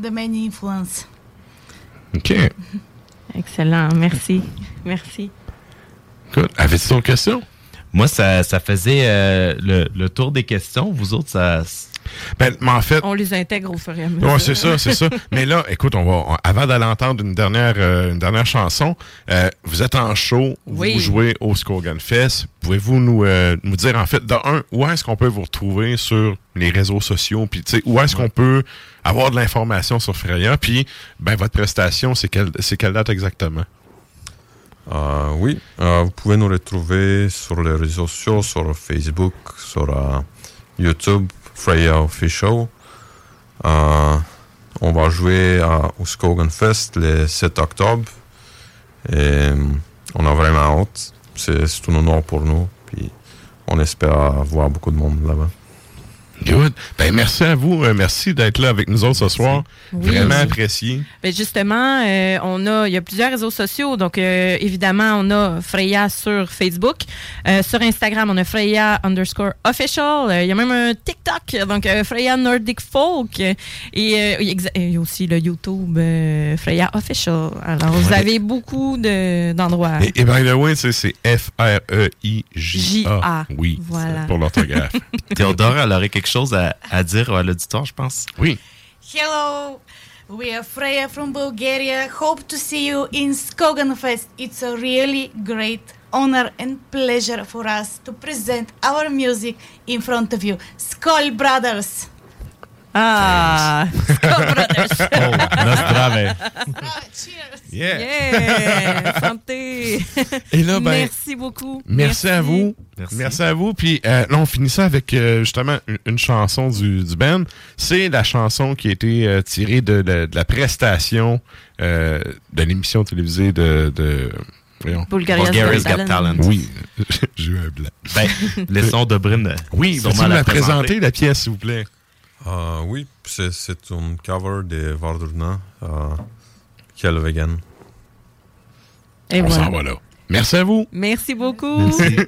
the main influence. OK. [LAUGHS] Excellent, merci. Merci. Good. Avais-tu d'autres questions? Moi, ça, ça faisait euh, le, le tour des questions. Vous autres, ça... Ben, mais en fait, On les intègre au fur et à mesure. Ouais, c'est ça, c'est ça. [LAUGHS] Mais là, écoute, on va, on- avant d'aller entendre une dernière, euh, une dernière chanson, euh, vous êtes en show, Oui. vous jouez au Skogan Fest. Pouvez-vous nous, euh, nous dire, en fait, de un, où est-ce qu'on peut vous retrouver sur les réseaux sociaux, puis tu sais, où est-ce qu'on peut avoir de l'information sur Freya, puis ben votre prestation, c'est quelle, c'est quelle date exactement? Euh, oui, euh, vous pouvez nous retrouver sur les réseaux sociaux, sur Facebook, sur euh, YouTube, Freya Official. Euh, on va jouer au Skogan Fest le 7 octobre. Euh, on a vraiment hâte. C'est un honneur pour nous. On espère voir beaucoup de monde là-bas. Good. Ben, merci à vous. euh, merci d'être là avec nous autres ce soir. Oui. Vraiment Merci. apprécié. Ben justement, euh, on a, il y a plusieurs réseaux sociaux. Donc, euh, évidemment, on a Freya sur Facebook. Euh, sur Instagram, on a Freya underscore official. Euh, Il y a même un TikTok, donc euh, Freya Nordic Folk. Et il y a aussi le YouTube euh, Freya official. Alors, vous Ouais. avez beaucoup de- d'endroits. Et, et by the way, c'est F-R-E-I-J-A. J-A. Oui, Voilà. pour l'orthographe. [LAUGHS] Théodore, elle aurait quelque chose à, à dire à l'auditoire, je pense. Oui. Hello, we are Freya from Bulgaria. Hope to see you in Skogan Fest. It's a really great honor and pleasure for us to present our music in front of you. Skol Brothers! Ah! Brothers! Oh, Nostrave. Yeah. Yeah! [LAUGHS] Santé! Et là, ben, Merci beaucoup. Merci, à vous. Merci. à vous. Puis euh, là, on finit ça avec euh, justement une, une chanson du, du band. C'est la chanson qui a été euh, tirée de, de- de la prestation euh, de l'émission télévisée de... de voyons. Bulgaria's Bulgaria's Got Got Talent. Talent. Oui, [LAUGHS] j'ai eu un blanc. Ben, laissons Dobrine. Oui, me la présenter. présenter, la pièce, s'il vous plaît? Euh, oui, c'est c'est un cover de Vardurna, euh, Vegan. Et on voilà. s'en va là. Merci à vous. Merci beaucoup. Merci. Amen.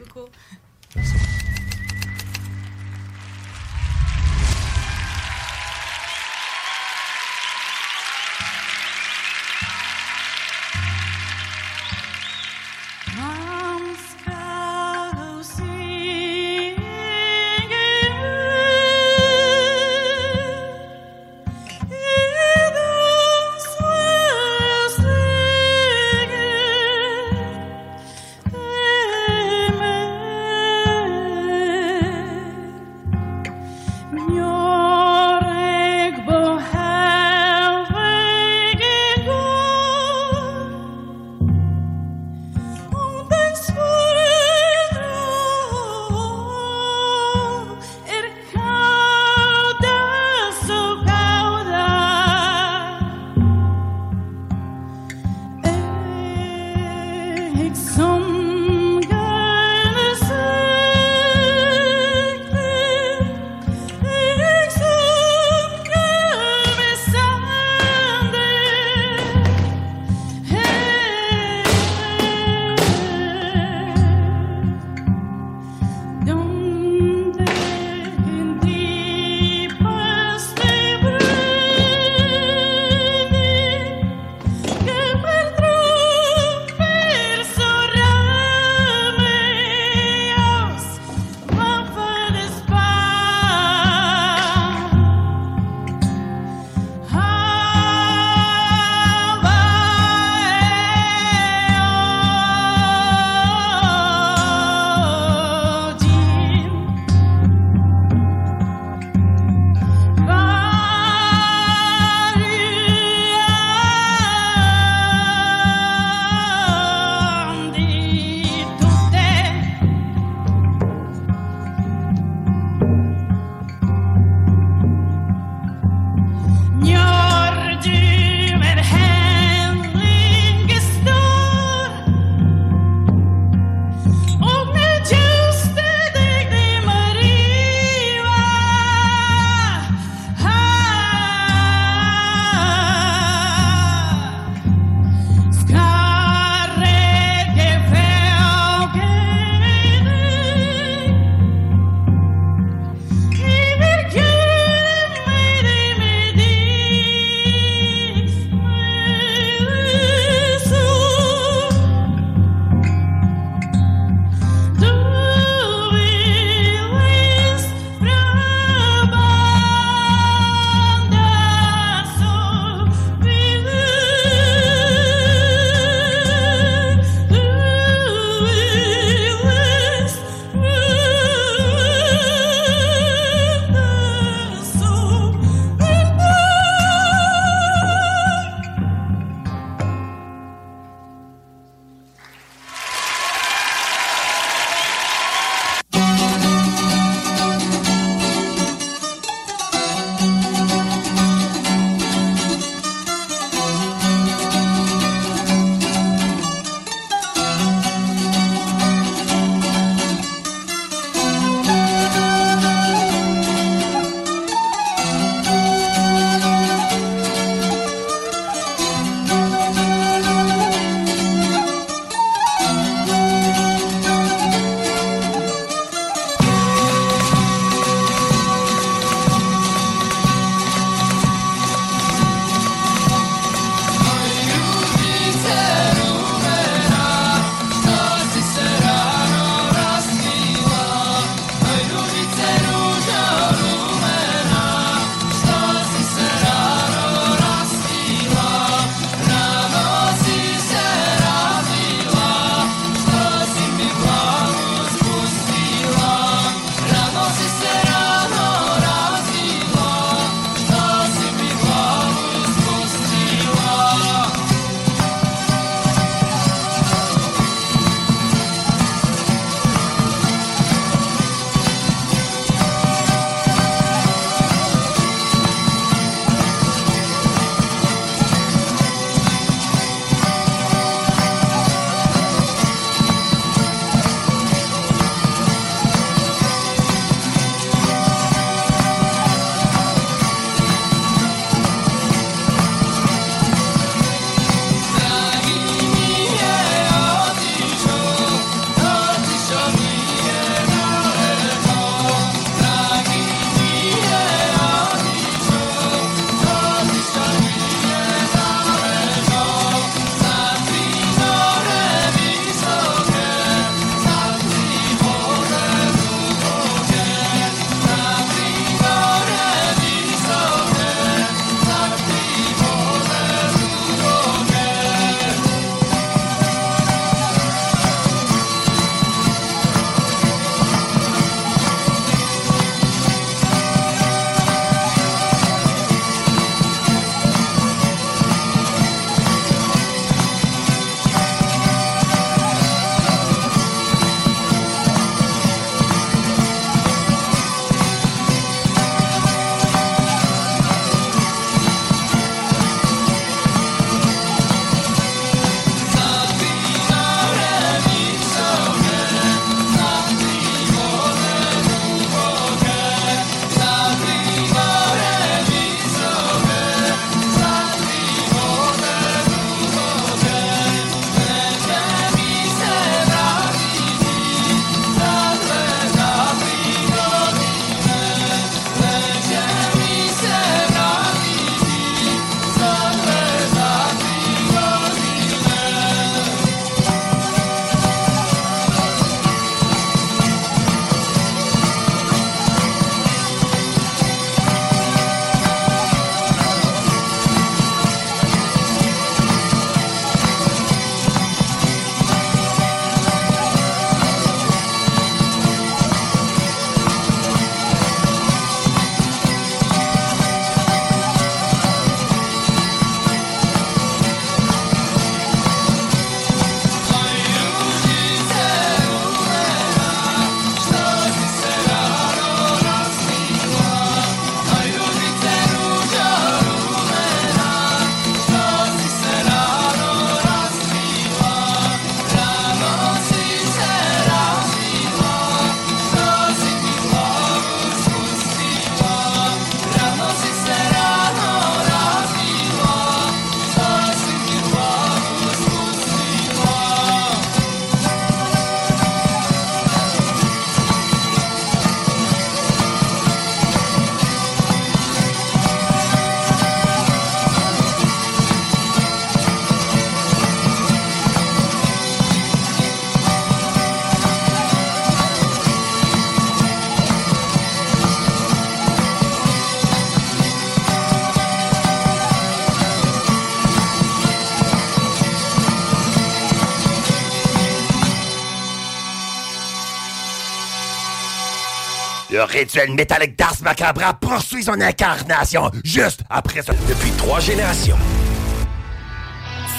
Métallique d'Ars Macabra poursuit son incarnation juste après ça. Depuis trois générations.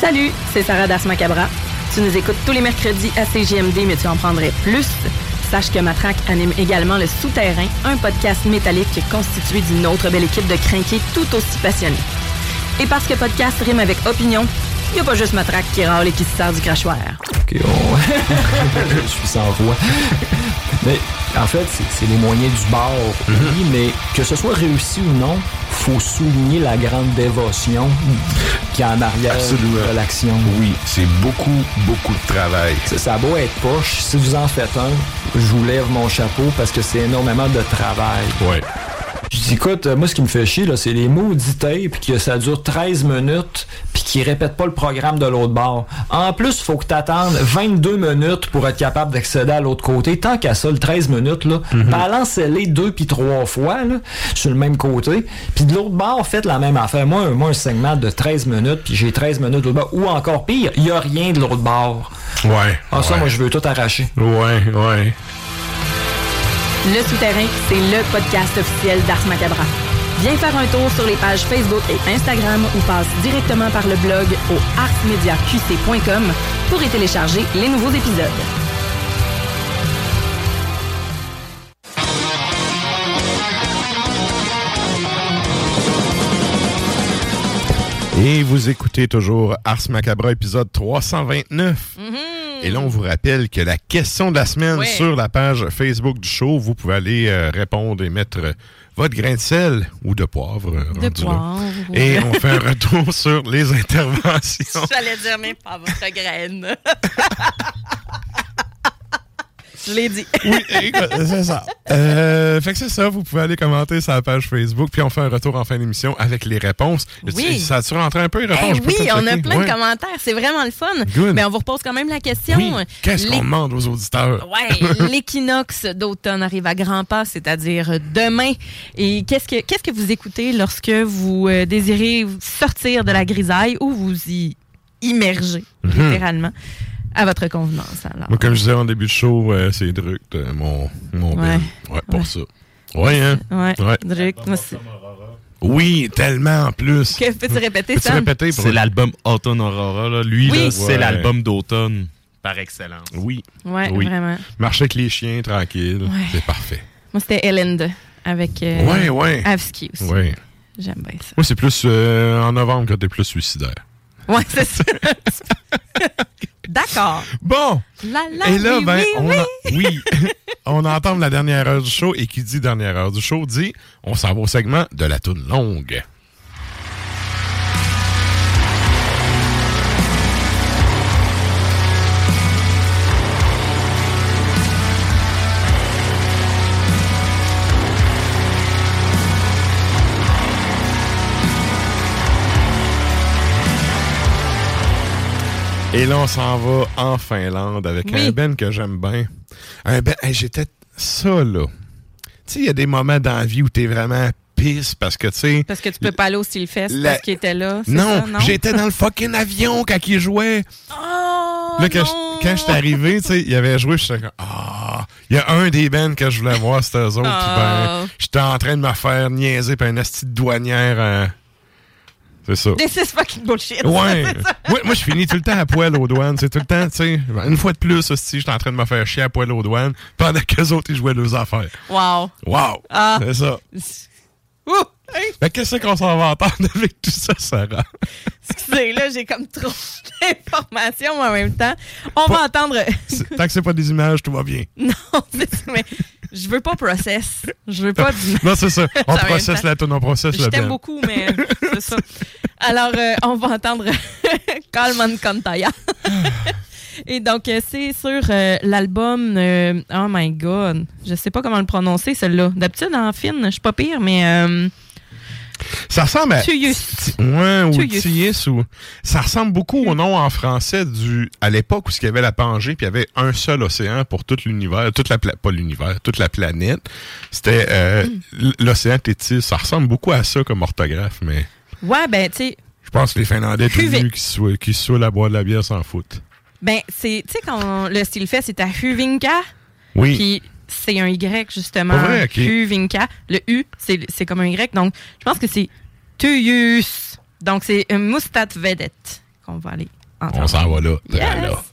Salut, c'est Sarah Das Macabra. Tu nous écoutes tous les mercredis à CGMD, mais tu en prendrais plus. Sache que Matraque anime également Le Souterrain, un podcast métallique constitué d'une autre belle équipe de crinqués tout aussi passionnés. Et parce que podcast rime avec opinion, il n'y a pas juste Matraque qui râle et qui se sert du crachoir. Ok, on... [LAUGHS] je suis sans voix. Mais en fait, c'est- c'est les moyens du bord, oui, mais que ce soit réussi ou non, faut souligner la grande dévotion qui est en arrière de l'action. Oui, c'est beaucoup, beaucoup de travail. Ça, ça a beau être poche, si vous en faites un, je vous lève mon chapeau parce que c'est énormément de travail. Ouais. Je dis, écoute, euh, moi, ce qui me fait chier, là, c'est les maudits tapes, que ça dure 13 minutes, puis qu'ils répètent pas le programme de l'autre bord. En plus, faut que t'attendes 22 minutes pour être capable d'accéder à l'autre côté. Tant qu'à ça, le 13 minutes, là, balancez-les deux puis trois fois, là, sur le même côté. Puis de l'autre bord, faites la même affaire. Moi, un- moi un segment de 13 minutes, puis j'ai 13 minutes de l'autre bord. Ou encore pire, il y a rien de l'autre bord. Ouais. Ah, ça, ouais. moi, je veux tout arracher. Ouais, ouais. Le Souterrain, c'est le podcast officiel d'Ars Macabra. Viens faire un tour sur les pages Facebook et Instagram ou passe directement par le blog au arsmediaqc.com pour y télécharger les nouveaux épisodes. Et vous écoutez toujours Ars Macabra épisode 329. Et là, on vous rappelle que la question de la semaine sur la page Facebook du show, vous pouvez aller euh, répondre et mettre votre grain de sel ou de poivre. De rendu là. poivre. Et on fait un retour [LAUGHS] sur les interventions. J'allais dire, mais pas votre graine. [LAUGHS] Je l'ai dit. Oui, [LAUGHS] c'est ça. Euh, fait que c'est ça, vous pouvez aller commenter sur la page Facebook, puis on fait un retour en fin d'émission avec les réponses. Oui. Ça a-tu rentré un peu les Eh réponses? Oui, on a plein Ouais. de commentaires. C'est vraiment le fun. Good. Mais on vous repose quand même la question. Oui. Qu'est-ce qu'on demande aux auditeurs? Ouais, [LAUGHS] l'équinoxe d'automne arrive à grands pas, c'est-à-dire demain. Et qu'est-ce que qu'est-ce que vous écoutez lorsque vous euh, désirez sortir de la grisaille ou vous y immergez, Mhm. littéralement, à votre convenance? Alors. Moi, comme je disais en début de show, euh, c'est Druck, euh, mon, mon Ouais. Ouais, pour ça. Ouais, hein? Ouais, Druck, moi, c'est- Oui, tellement en plus. Que peux-tu répéter, Peux-tu Sam? répéter pour C'est l'album Autumn Aurora. Là. Lui, Oui. là, c'est Ouais. l'album d'automne par excellence. Oui. Ouais, oui. vraiment. Marcher avec les chiens, tranquille. Ouais. C'est parfait. Moi, c'était Elend avec euh, Ouais, ouais. Avski aussi. Ouais. J'aime bien ça. Moi, c'est plus euh, en novembre que t'es plus suicidaire. Ouais, c'est ça. [LAUGHS] D'accord. Bon. La, la, Et là, oui, ben, oui, on, oui. a- oui, [LAUGHS] on entend la dernière heure du show et qui dit dernière heure du show dit on s'en va au segment de la toune longue. Et là, on s'en va en Finlande avec Oui. un Ben que j'aime bien. Un Ben, hey, j'étais ça, là. Tu sais, il y a des moments dans la vie où t'es vraiment pisse parce que, tu sais... Parce que tu peux pas aller au Stylefest La- parce qu'il était là. Non, non? j'étais dans le fucking avion quand il jouait. Oh, là, quand non. je- quand j'étais arrivé, tu sais, il avait joué, j'étais comme, ah, il y a un des bands que je voulais voir, c'était eux autres. puis Ah. ben, j'étais en train de me faire niaiser par une asti de douanière. euh, C'est ça. This is fucking bullshit. Ouais. [LAUGHS] Moi, moi je finis tout le temps à poil aux douanes. C'est tout le temps, tu sais. Une fois de plus, aussi, j'étais en train de me faire chier à poil aux douanes pendant qu'eux autres, ils jouaient leurs affaires. Wow. Wow. Ah. C'est ça. Ouh. Hey, Fait que qu'est-ce qu'on s'en va entendre avec tout ça, Sarah? excusez, là, j'ai comme trop [LAUGHS] d'informations en même temps. On va entendre. Tant que c'est pas des images, tout va bien. [LAUGHS] non, mais je veux pas process. Je veux pas du. Non, c'est ça. [LAUGHS] On processe la tonne, on processe Je le t'aime beaucoup, mais c'est ça. Alors, euh, on va entendre Kalman Kantaya. Et donc, euh, c'est sur euh, l'album. euh, oh my God. Je sais pas comment le prononcer, celui-là. D'habitude, en fine, je suis pas pire, mais. euh, Ça ressemble à. Tuyus. Ouais, ou Tuyus. Ou. Ça ressemble beaucoup au nom en français du. À l'époque où il y avait la Pangée, puis il y avait un seul océan pour tout l'univers, toute la pla- pas l'univers, toute la planète. C'était euh, l- l'océan Tétis. Ça ressemble beaucoup à ça comme orthographe, mais Ouais, ben, tu sais. je pense que les Finlandais tout Huvik. nus qui se qui à boire de la bière s'en foutent. Ben, c'est. Tu sais, quand le style fait, c'est à Huvinka. Oui. Puis c'est un Y, justement. Vrai, ok. Kuvinka. Le U, c'est comme un Y. Donc, je pense que c'est Tuyus. Donc, c'est un Mustat Vedet qu'on va aller entendre. On s'en va là. Yes. là.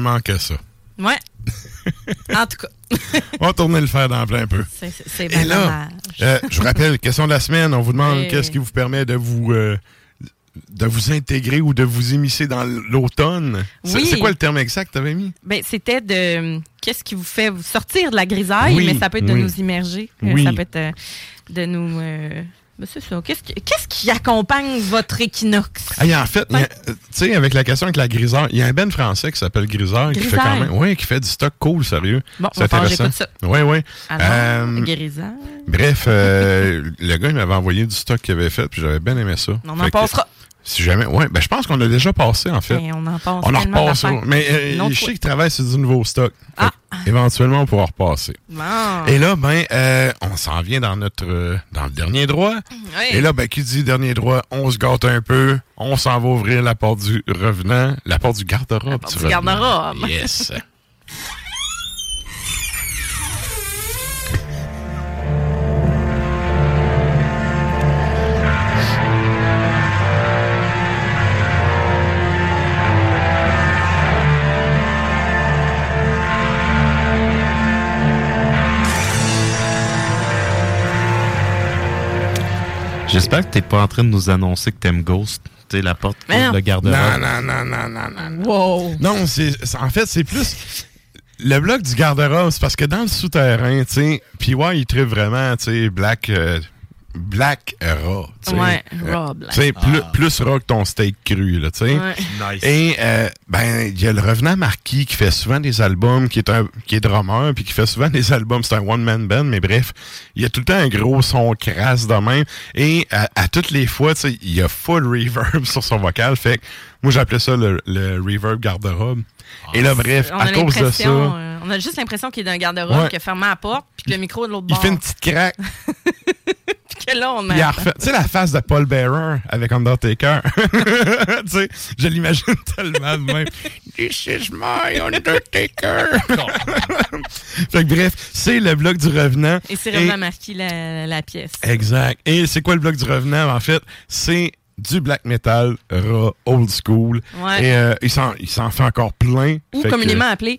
Sais que ça. Ouais. [LAUGHS] en tout cas. On va tourner le fer dans plein peu. C'est- Et bien là, euh, je vous rappelle, question de la semaine, on vous demande qu'est-ce qui vous permet de vous euh, de vous intégrer ou de vous immiscer dans l'automne. C'est Oui. c'est quoi le terme exact que tu avais mis? Ben, c'était de qu'est-ce qui vous fait sortir de la grisaille, Oui, mais ça peut être de oui. nous immerger. Euh, Oui. Ça peut être de nous. euh, ben, c'est ça. Qu'est-ce qui, qu'est-ce qui accompagne votre équinoxe? Ah, il y a- en fait, a- tu sais, avec la question avec la griseur, il y a un ben français qui s'appelle Griseur qui fait quand même, oui, qui fait du stock cool, sérieux. Bon, c'est que intéressant. ça. Oui, oui. Alors, Euh, griseur. Bref, euh, [LAUGHS] le gars, il m'avait envoyé du stock qu'il avait fait, puis j'avais bien aimé ça. On en que, passera. Si jamais, ouais, ben je pense qu'on l'a déjà passé, en fait. Ben, on en passe On en repasse. Mais euh, je sais qu'il travaille sur du nouveau stock. Fait que, Éventuellement, on pourra repasser. Bon. Et là, ben, euh, on s'en vient dans notre euh, dans le dernier droit. Ouais. Et là, ben, qui dit dernier droit, on se gâte un peu, on s'en va ouvrir la porte du revenant, la porte du garde-robe. porte du garde-robe. Yes. [LAUGHS] J'espère que t'es pas en train de nous annoncer que t'aimes Ghost. Sais, la porte, le garde-robe. Non, non, non, non, non, non. Wow. Non, c'est c'est- en fait, c'est plus le bloc du garde-robe, c'est parce que dans le souterrain, tu sais, puis ouais, il tripe vraiment, tu sais, black euh, black raw, tu sais. Ouais, Euh, raw black. Tu sais, plus, Ah. plus raw que ton steak cru, là, tu sais. Ouais. Nice. Et euh, ben, il y a le revenant Marquis qui fait souvent des albums, qui est un qui est drummer, puis qui fait souvent des albums, c'est un one-man band, mais bref, il y a tout le temps un gros son crasse de même. Et à, à toutes les fois, tu sais, il y a full reverb [LAUGHS] sur son vocal, fait que moi j'appelais ça le, le reverb garde-robe. Et là, bref, On à cause de ça, euh, on a juste l'impression qu'il est d'un garde-robe, Ouais. qui a fermé la porte, puis que le micro est de l'autre il bord. fait une petite craque. [LAUGHS] Puis que là, on il a tu sais, la face de Paul Bearer avec Undertaker. [LAUGHS] tu sais, je l'imagine [LAUGHS] tellement de même. This is my Undertaker. fait que bref, c'est le bloc du revenant. Et c'est vraiment marqué la, la pièce. Exact. Et c'est quoi le bloc du revenant? En fait, c'est du black metal raw, old school. Ouais. Et euh, il s'en fait encore plein. Ou Fait que- communément appelé...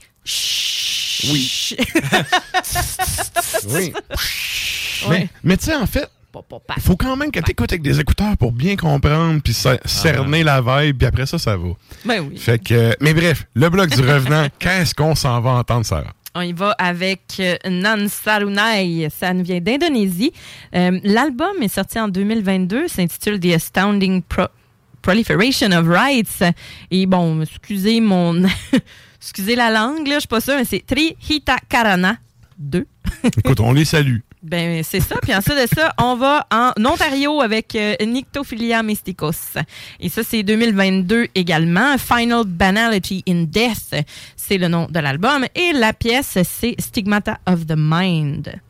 Oui. [LAUGHS] oui. [LAUGHS] Ouais. Mais, mais tu sais, en fait, il faut quand même que tu écoutes avec des écouteurs pour bien comprendre puis cer- cerner la vibe, puis après ça, ça va. Ben oui. Fait que, mais bref, le bloc du revenant, [LAUGHS] qu'est-ce qu'on s'en va entendre, Sarah? On y va avec euh, Nan Sarunai. Ça nous vient d'Indonésie. Euh, L'album est sorti en 2022. s'intitule The Astounding Pro- Proliferation of Rights. Et bon, excusez mon... [LAUGHS] excusez la langue, là, je suis pas sûre, mais c'est Trihita Karana 2. Écoute, on les salue. Ben, c'est ça. Puis ensuite de ça, on va en Ontario avec euh, Nyctophilia mysticus. Et ça, c'est 2022 également. Final Banality in Death, c'est le nom de l'album. Et la pièce, c'est Stigmata of the Mind.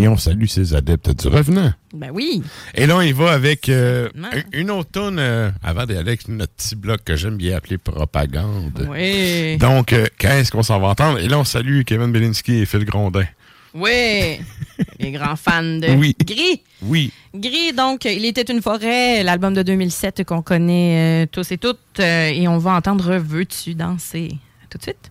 Et on salue ces adeptes du revenant. Ben oui. Et là, on y va avec euh, une autre euh, avant d'aller avec notre petit bloc que j'aime bien appeler propagande. Oui. Donc, euh, qu'est-ce qu'on s'en va entendre? Et là, on salue Kevin Belinsky et Phil Grondin. Oui. [LAUGHS] Les grands fans de Oui. Gris. Oui. Gris, donc, Il était une forêt, l'album de 2007 qu'on connaît tous et toutes. et on va entendre Veux-tu danser? Tout de suite.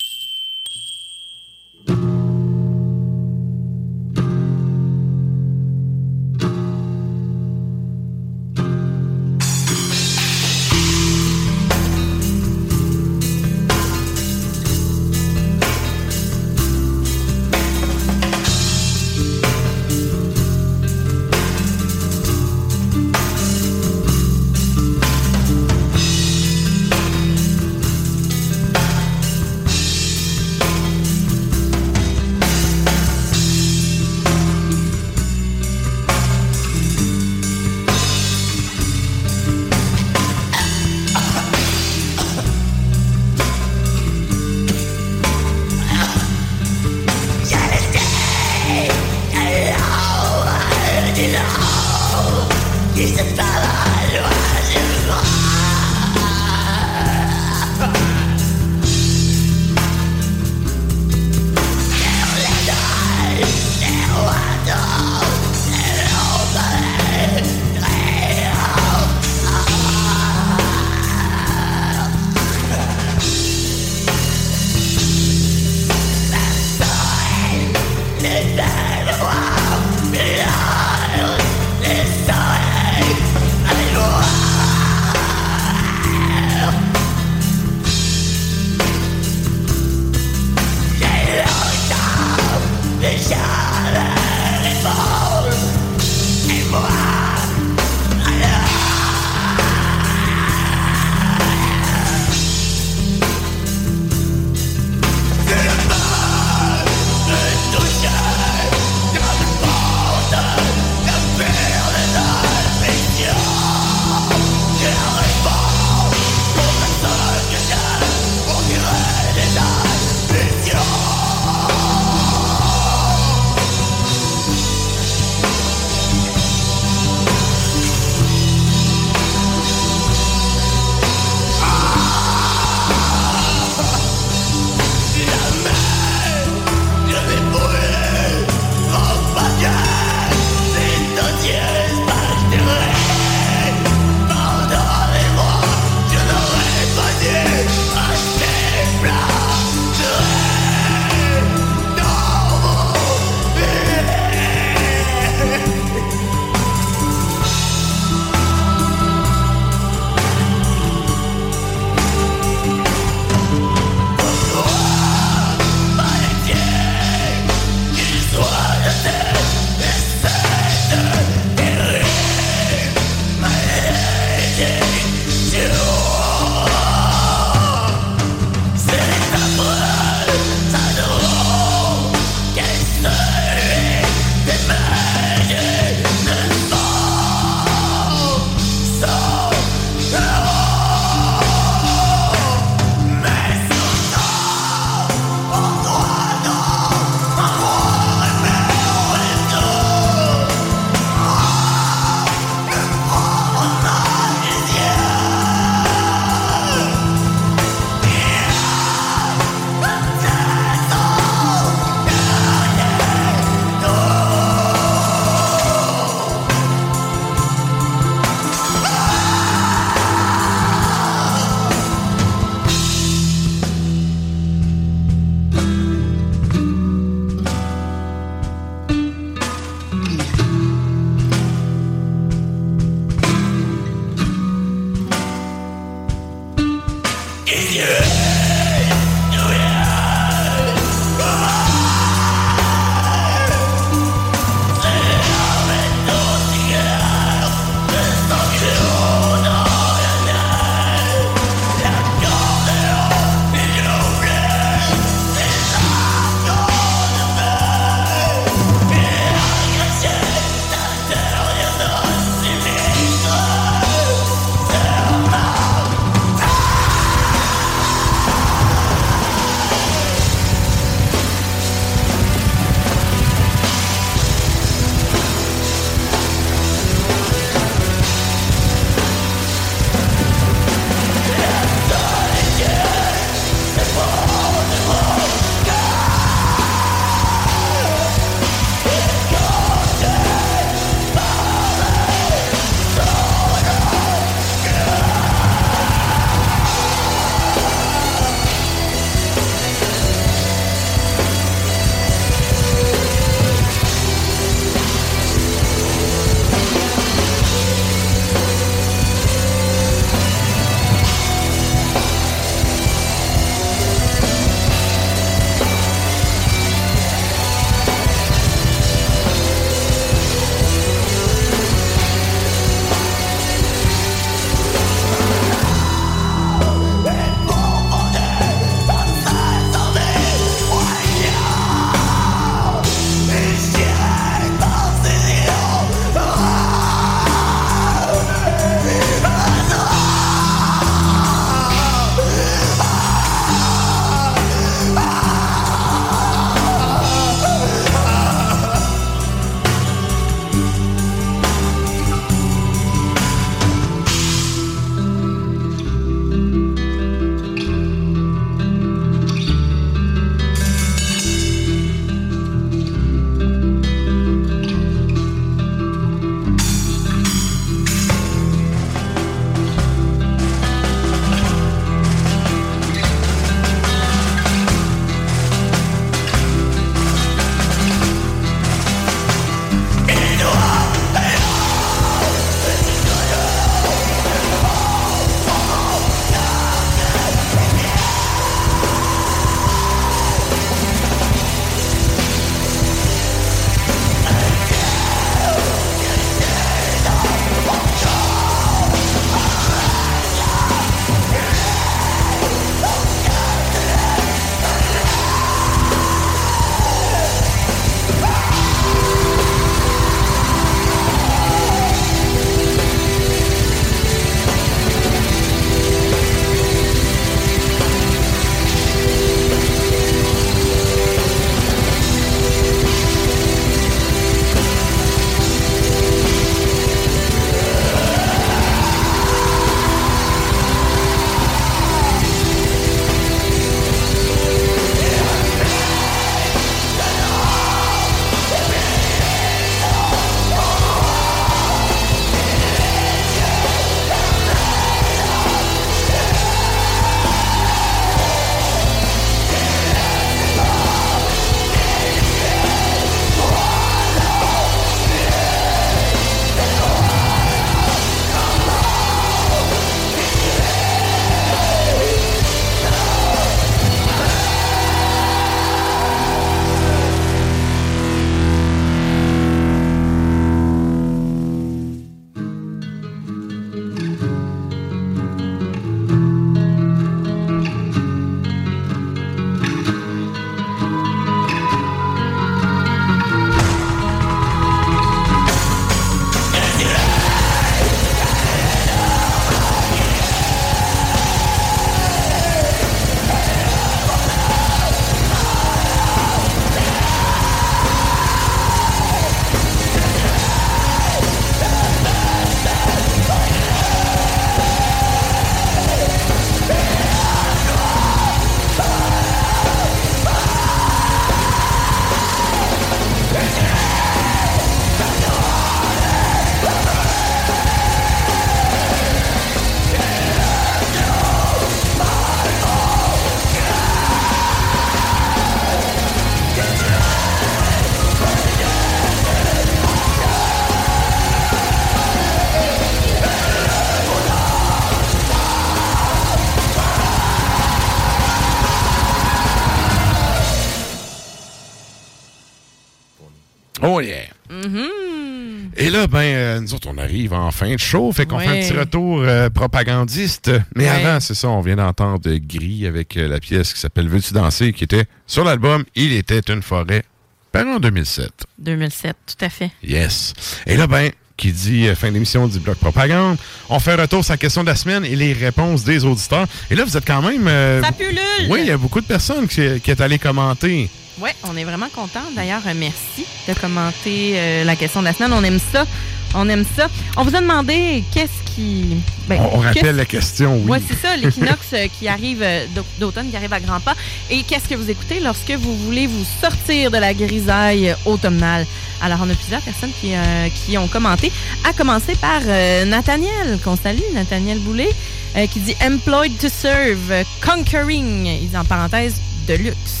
Là, ben, euh, nous autres, on arrive en fin de show, fait qu'on Ouais. fait un petit retour euh, propagandiste. Mais Ouais. avant, c'est ça, on vient d'entendre Gris avec euh, la pièce qui s'appelle Veux-tu danser, qui était sur l'album Il était une forêt, paru en 2007. 2007, tout à fait. Yes. Et là, ben, qui dit euh, fin d'émission du bloc propagande, on fait un retour sur la question de la semaine et les réponses des auditeurs. Et là, vous êtes quand même... euh, Ça pullule! Oui, il y a beaucoup de personnes qui, qui est allé commenter. Oui, on est vraiment content. D'ailleurs, euh, merci de commenter euh, la question de la semaine. On aime ça. On aime ça. On vous a demandé qu'est-ce qui. ben, on, on rappelle la question, oui. Ouais, c'est ça, l'équinoxe [LAUGHS] euh, qui arrive d'au- d'automne, qui arrive à grands pas. Et qu'est-ce que vous écoutez lorsque vous voulez vous sortir de la grisaille automnale? Alors, on a plusieurs personnes qui, euh, qui ont commenté, à commencer par euh, Nathaniel, qu'on salue, Nathaniel Boulet, euh, qui dit Employed to serve, Conquering, il dit en parenthèse, de luxe.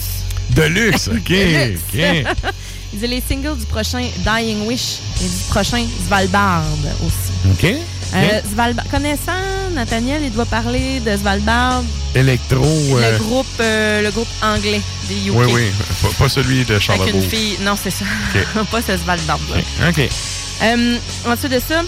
De luxe, [LAUGHS] OK. De luxe. [LAUGHS] Il dit les singles du prochain Dying Wish et du prochain Svalbard aussi. OK. Euh, Svalbard. Connaissant Nathaniel, il doit parler de Svalbard, Électro. euh, le, groupe, euh, le groupe anglais des UK. Oui, oui. Pas, pas celui de Avec Charlebourg. une fille. Non, c'est ça. OK. [LAUGHS] Pas ce Svalbard-là. OK. Euh, ensuite de ça,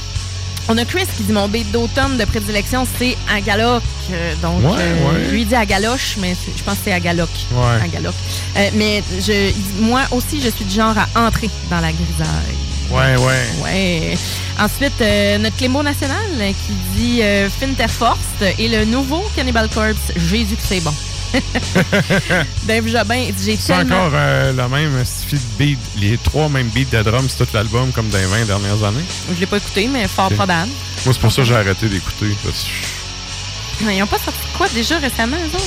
on a Chris qui dit mon beat d'automne de prédilection, c'est Agaloc. Euh, donc, Ouais, euh, ouais. lui dit Agaloche, mais je pense que c'est Agaloc. Ouais. Agaloc. Euh, mais je, moi aussi, je suis du genre à entrer dans la grisaille. Ouais, ouais. Ouais. Ensuite, euh, notre Clémo national qui dit Finterforst et le nouveau Cannibal Corpse, Jésus que c'est bon. [LAUGHS] Dave Jobin, il j'ai C'est tellement. encore euh, le même style de beat, les trois mêmes beats de drum sur tout l'album comme dans les 20 dernières années. Je l'ai pas écouté, mais fort probable. Moi, c'est pour ça que j'ai arrêté d'écouter. parce que- Ils ont pas sorti quoi déjà récemment, eux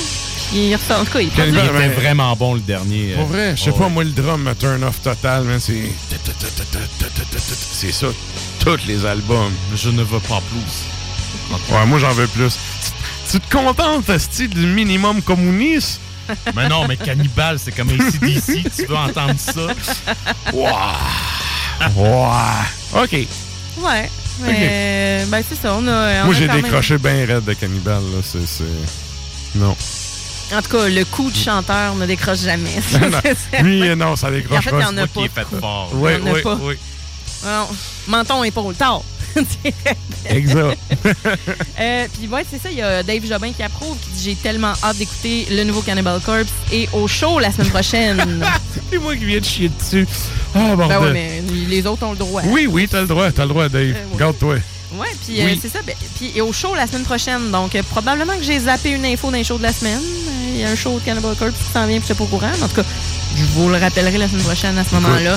ils ressortent. En tout cas, ils Cannibal, produisent- ben, vraiment bon le dernier. Pour vrai, je sais Oh, pas, ouais. moi, le drum me turn off total, man. C'est. C'est ça, tous les albums. Je ne veux pas plus. Ouais, moi, j'en veux plus. Tu, te contentes, style du minimum communiste? [LAUGHS] Mais non, mais Cannibal, c'est comme ACDC. tu veux entendre ça? Ouah! [LAUGHS] Ouah! OK. Ouais. Mais, ben, c'est ça. On a, on Moi, j'ai même- décroché bien raide de Cannibal, là. C'est. Non. En tout cas, le coup du chanteur ne décroche jamais. [LAUGHS] Non, Lui, euh, non, ça décroche En fait, il y en a pas. Oui, Il y en a oui, pas. oui. Non, menton, épaule, tard. [LAUGHS] Exact. Euh, Puis ouais, c'est ça, il y a Dave Jobin qui approuve, qui dit j'ai tellement hâte d'écouter le nouveau Cannibal Corpse et au show la semaine prochaine. [LAUGHS] C'est moi qui viens de chier dessus. Ah, ben bordel. ouais, mais les autres ont le droit. Oui, oui, t'as le droit, t'as le droit, Dave. Euh, oui. Garde-toi. Ouais, puis euh, c'est ça. ben, puis et au show la semaine prochaine. Donc, euh, probablement que j'ai zappé une info d'un show de la semaine. Euh, Il y a un show de Cannibal Corpse qui s'en vient, puis je suis pas au courant. En tout cas, je vous le rappellerai la semaine prochaine à ce moment-là.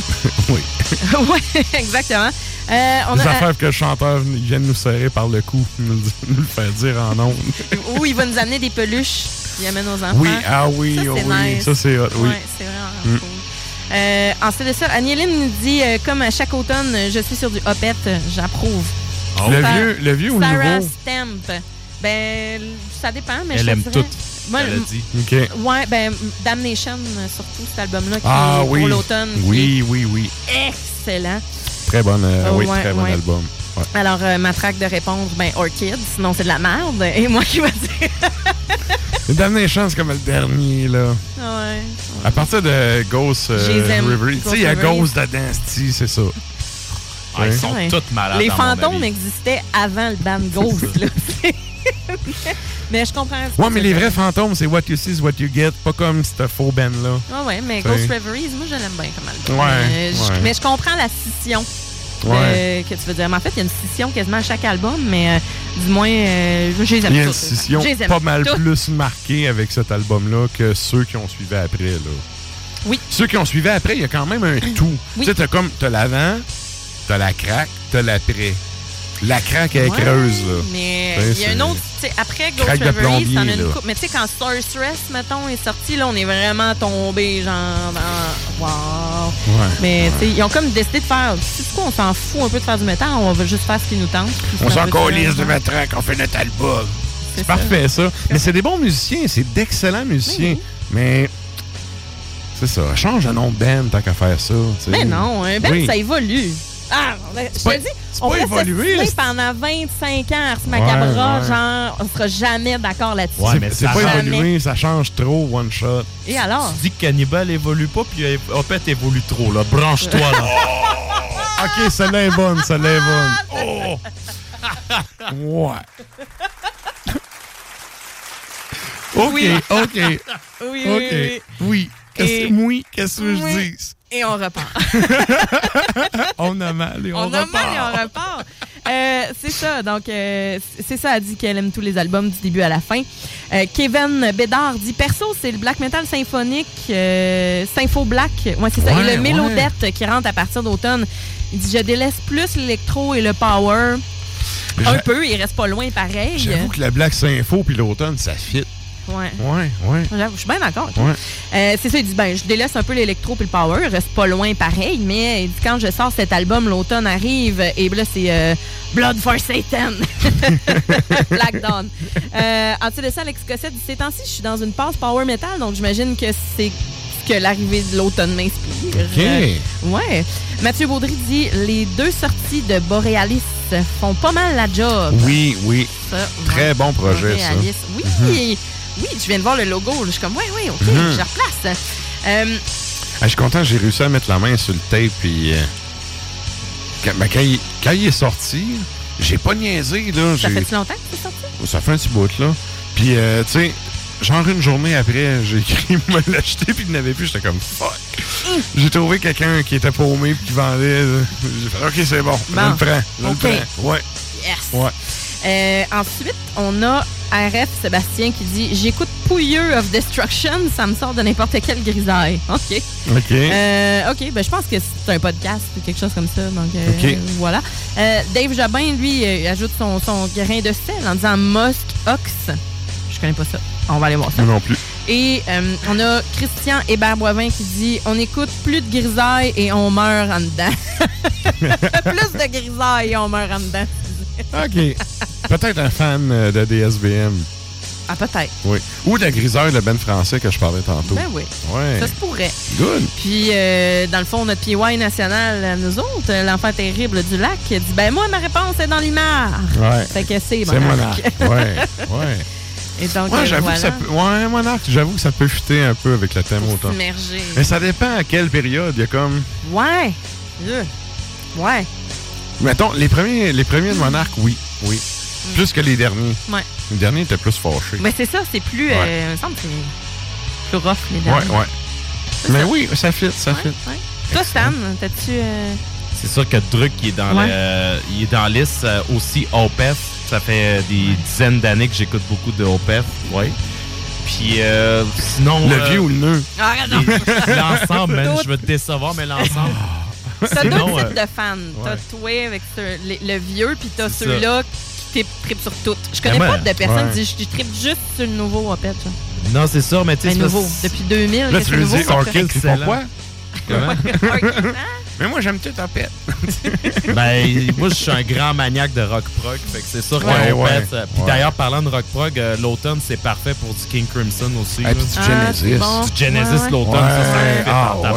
oui. [LAUGHS] oui, [LAUGHS] exactement. Euh, on Les a, affaires que le chanteur vient de nous serrer par le cou, [LAUGHS] nous, le- nous le faire dire en ondes. où il va nous amener des peluches. Il amène aux enfants. Oui, ah oui, Ça, oh c'est oui, nice. ça, c'est hot, oui. Ouais, c'est vraiment Mm. cool. Euh, ensuite de ça, Agnéline nous dit euh, comme à chaque automne, euh, je suis sur du Hopette, euh, j'approuve. Le Sa- vieux- le vieux ou le Sarah nouveau? Stamp. Ben, ça dépend, mais Elle je aime dirais- tout. Moi, Elle a le- dit. OK. Ouais, ben, Damnation, surtout cet album-là, qui Ah est oui. pour l'automne. Oui, oui, oui. Excellent. Très bon, euh, Oh, oui, ouais, très bon ouais. album. Ouais. Alors, euh, ma traque de réponse, ben, Orchid, sinon c'est de la merde. Et moi qui va dire. [LAUGHS] Damnation, c'est comme le dernier, là. ouais. À partir de Ghost euh. Reverie. Tu sais, il y a Ghost dedans, c'est ça. Ah, ils sont Ouais. tous malades. Les fantômes existaient avant le band Ghost, là. [LAUGHS] [LAUGHS] mais je comprends. Ouais, mais les vrais fantômes, c'est what you see is what you get, pas comme ce faux band-là. Ah ouais, mais T'sais. Ghost Reveries, moi, je l'aime bien comme album. Ouais, Euh, ouais. Mais je comprends la scission Ouais. euh, que tu veux dire. Mais en fait, il y a une scission quasiment à chaque album, mais euh, du moins, euh, je les aime Il y a une scission pas mal plus marquée avec cet album-là que ceux qui ont suivi après. Là. Oui. Ceux qui ont suivi après, il y a quand même un tout. Tu sais, t'as comme t'as l'avant, t'as la craque, t'as l'après. La craque est Ouais, creuse, là. Mais il y a un autre, après Ghost plombier, t'en as une là. couple. Mais tu sais, quand Sorceress, mettons, est sorti, là, on est vraiment tombé, genre, dans. Wow. Ouais. Mais, tu sais, ils ont comme décidé de faire. Tu sais quoi, on s'en fout un peu de faire du métal, on va juste faire ce qui nous tente. On s'en calisse de genre. matraque, on fait notre album. C'est parfait, ça. Mais c'est des bons musiciens, c'est d'excellents musiciens. Mais c'est ça, change de nom de band tant qu'à faire ça. Mais non, un band, Oui. ça évolue. Ah, je pas- te dis, on s'assiner c'est- pendant 25 ans, Ars Macabra, ouais. genre, on sera jamais d'accord là-dessus. C'est- c'est pas Jamais. évolué, ça change trop, one shot. Et alors? Tu dis que Cannibal évolue pas, puis Opet évolue trop, là. Branche-toi, là. [LAUGHS] OK, celle-là est bonne, celle-là est bonne. Oh! [LAUGHS] Ouais. OK, Oui. OK. Oui, oui, OK. oui. Oui. Qu'est-ce Et- que oui, qu'est-ce que je dis? Et on repart. [LAUGHS] On a mal et on, on a repart. mal et on repart. Euh, c'est ça. Donc, euh, c'est ça, elle dit qu'elle aime tous les albums du début à la fin. Euh, Kevin Bédard dit Perso, c'est le black metal symphonique, euh, Sympho Black. Ouais, c'est ça. Ouais, et le ouais. Mélodette qui rentre à partir d'automne. Il dit Je délaisse plus l'électro et le power. Un peu, il reste pas loin pareil. J'avoue que la Black Sympho puis l'automne, ça fit. Ouais. Ouais, ouais. Je suis bien d'accord. Ouais. Euh, c'est ça, il dit ben, je délaisse un peu l'électro puis le power, reste pas loin pareil, mais il dit quand je sors cet album, l'automne arrive, et là c'est euh, Blood for Satan, [LAUGHS] Black Dawn. Euh, ensuite de ça, Alex Cossette dit ces temps-ci, je suis dans une passe power metal, donc j'imagine que c'est ce que l'arrivée de l'automne m'inspire. OK. Euh, ouais. Mathieu Baudry dit les deux sorties de Borealis font pas mal la job. Oui, oui. Ça, Très bon projet, ça. Borealis. Oui, Mhm. Oui, je viens de voir le logo. Je suis comme, oui, oui, OK, Mhm. je replace. Euh, Ah, je suis content, j'ai réussi à mettre la main sur le tape. Puis, euh, quand, ben, quand il, quand il est sorti, j'ai pas niaisé. Là, ça fait-tu longtemps que c'est sorti? Ça fait un petit bout, là. Puis, euh, tu sais, genre une journée après, j'ai écrit [LAUGHS] me l'acheter, puis il n'avait plus. J'étais comme fuck. J'ai trouvé quelqu'un qui était paumé, puis qui vendait. J'ai fait, OK, c'est bon. Bon. le prends. Je OK. le prends. Ouais. Yes. Ouais. Euh, ensuite, on a RF Sébastien qui dit J'écoute Pouilleux of Destruction, ça me sort de n'importe quelle grisaille. [LAUGHS] OK. OK. Euh, OK, ben, je pense que c'est un podcast ou quelque chose comme ça. Donc, euh, voilà. Euh, Dave Jabin, lui, ajoute son, son grain de sel en disant Musk Ox. Je connais pas ça. On va aller voir ça. Moi non plus. Et euh, on a Christian Hébert-Boivin qui dit On écoute plus de grisaille et on meurt en dedans. [LAUGHS] plus de grisaille et on meurt en dedans. OK. [LAUGHS] Peut-être un fan euh, de DSBM. Ah, peut-être. Oui. Ou de griseur, le ben français que je parlais tantôt. Ben oui. Ouais. Ça se pourrait. Good. Puis, euh, dans le fond, notre PY national, à nous autres, euh, l'enfant terrible du lac, dit Ben, moi, ma réponse est dans l'imar. Ouais. Fait que c'est C'est Monarch. Monarch. Ouais, ouais. [LAUGHS] Et donc, Ouais, euh, j'avoue voilà. que ça peut. Ouais, que ça peut fuiter un peu avec le thème autant. Mais ça dépend à quelle période. Il y a comme. Ouais. Euh. Ouais. Mettons, les premiers, les premiers de Monarch, oui. Oui. Plus que les derniers. Ouais. Les derniers étaient plus fâchés. Mais c'est ça, c'est plus. Ouais. euh, il me semble que c'est plus rough, les Ouais, derniers. ouais. Mais oui, ça fit, ça fit. Ouais. Toi, Stan, t'as-tu. euh, C'est sûr que Druck, il est dans, Ouais. le- il est dans liste. euh, aussi Opeth. Ça fait euh, des dizaines d'années que j'écoute beaucoup de Opeth. Ouais. Puis euh, sinon. Le euh, vieux ou le nœud? Ah, L'ensemble, man, je vais te décevoir, mais l'ensemble. [LAUGHS] T'as deux types euh, de fans. T'as ouais. toi avec ce- le, le vieux, puis t'as ceux-là qui trippent sur tout. Je connais Ben pas ouais. de personnes Ouais. qui disent je trippe juste sur le nouveau Opet. genre. Non, c'est sûr, mais tu sais. Ben, c'est nouveau. Depuis 2000, Là, tu nouveau, Orchid, fait? c'est Excellent. pourquoi? Comment? [LAUGHS] Mais moi, j'aime tout Opeth. [LAUGHS] Ben, moi, je suis un grand maniaque de rock prog. Fait que c'est sûr Ouais, que ouais, euh, Puis ouais. d'ailleurs, parlant de rock prog, euh, l'automne, c'est parfait pour du King Crimson aussi. Et là. puis du Ah, Genesis. c'est bon. Du Genesis Ouais, ouais. l'automne, Ouais. ça, fait Ah, ouais.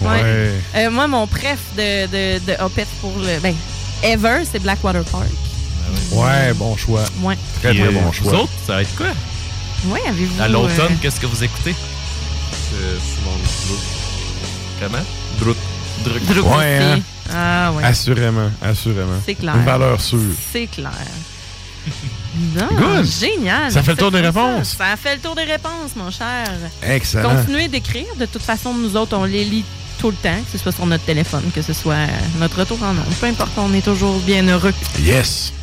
Ouais. Ouais. Euh, moi, mon préf de, de, de pour le. Ben, ever, c'est Blackwater Park. Ouais, bon choix. Ouais. Très, très euh, bon Vous choix. autres, ça va être quoi? Ouais, avez-vous. À l'automne, euh, qu'est-ce que vous écoutez? C'est souvent Druck. Comment? Druck. Druck. Druck Ouais, hein? Ah, ouais. Assurément, assurément. C'est clair. Une valeur sûre. C'est clair. [LAUGHS] Non, Good. génial. Ça fait le tour des ça. réponses. Ça a fait le tour des réponses, mon cher. Excellent. Continuez d'écrire. De toute façon, nous autres, on les lit tout le temps, que ce soit sur notre téléphone, que ce soit euh, notre retour en ondes. Peu importe, on est toujours bien heureux. Yes.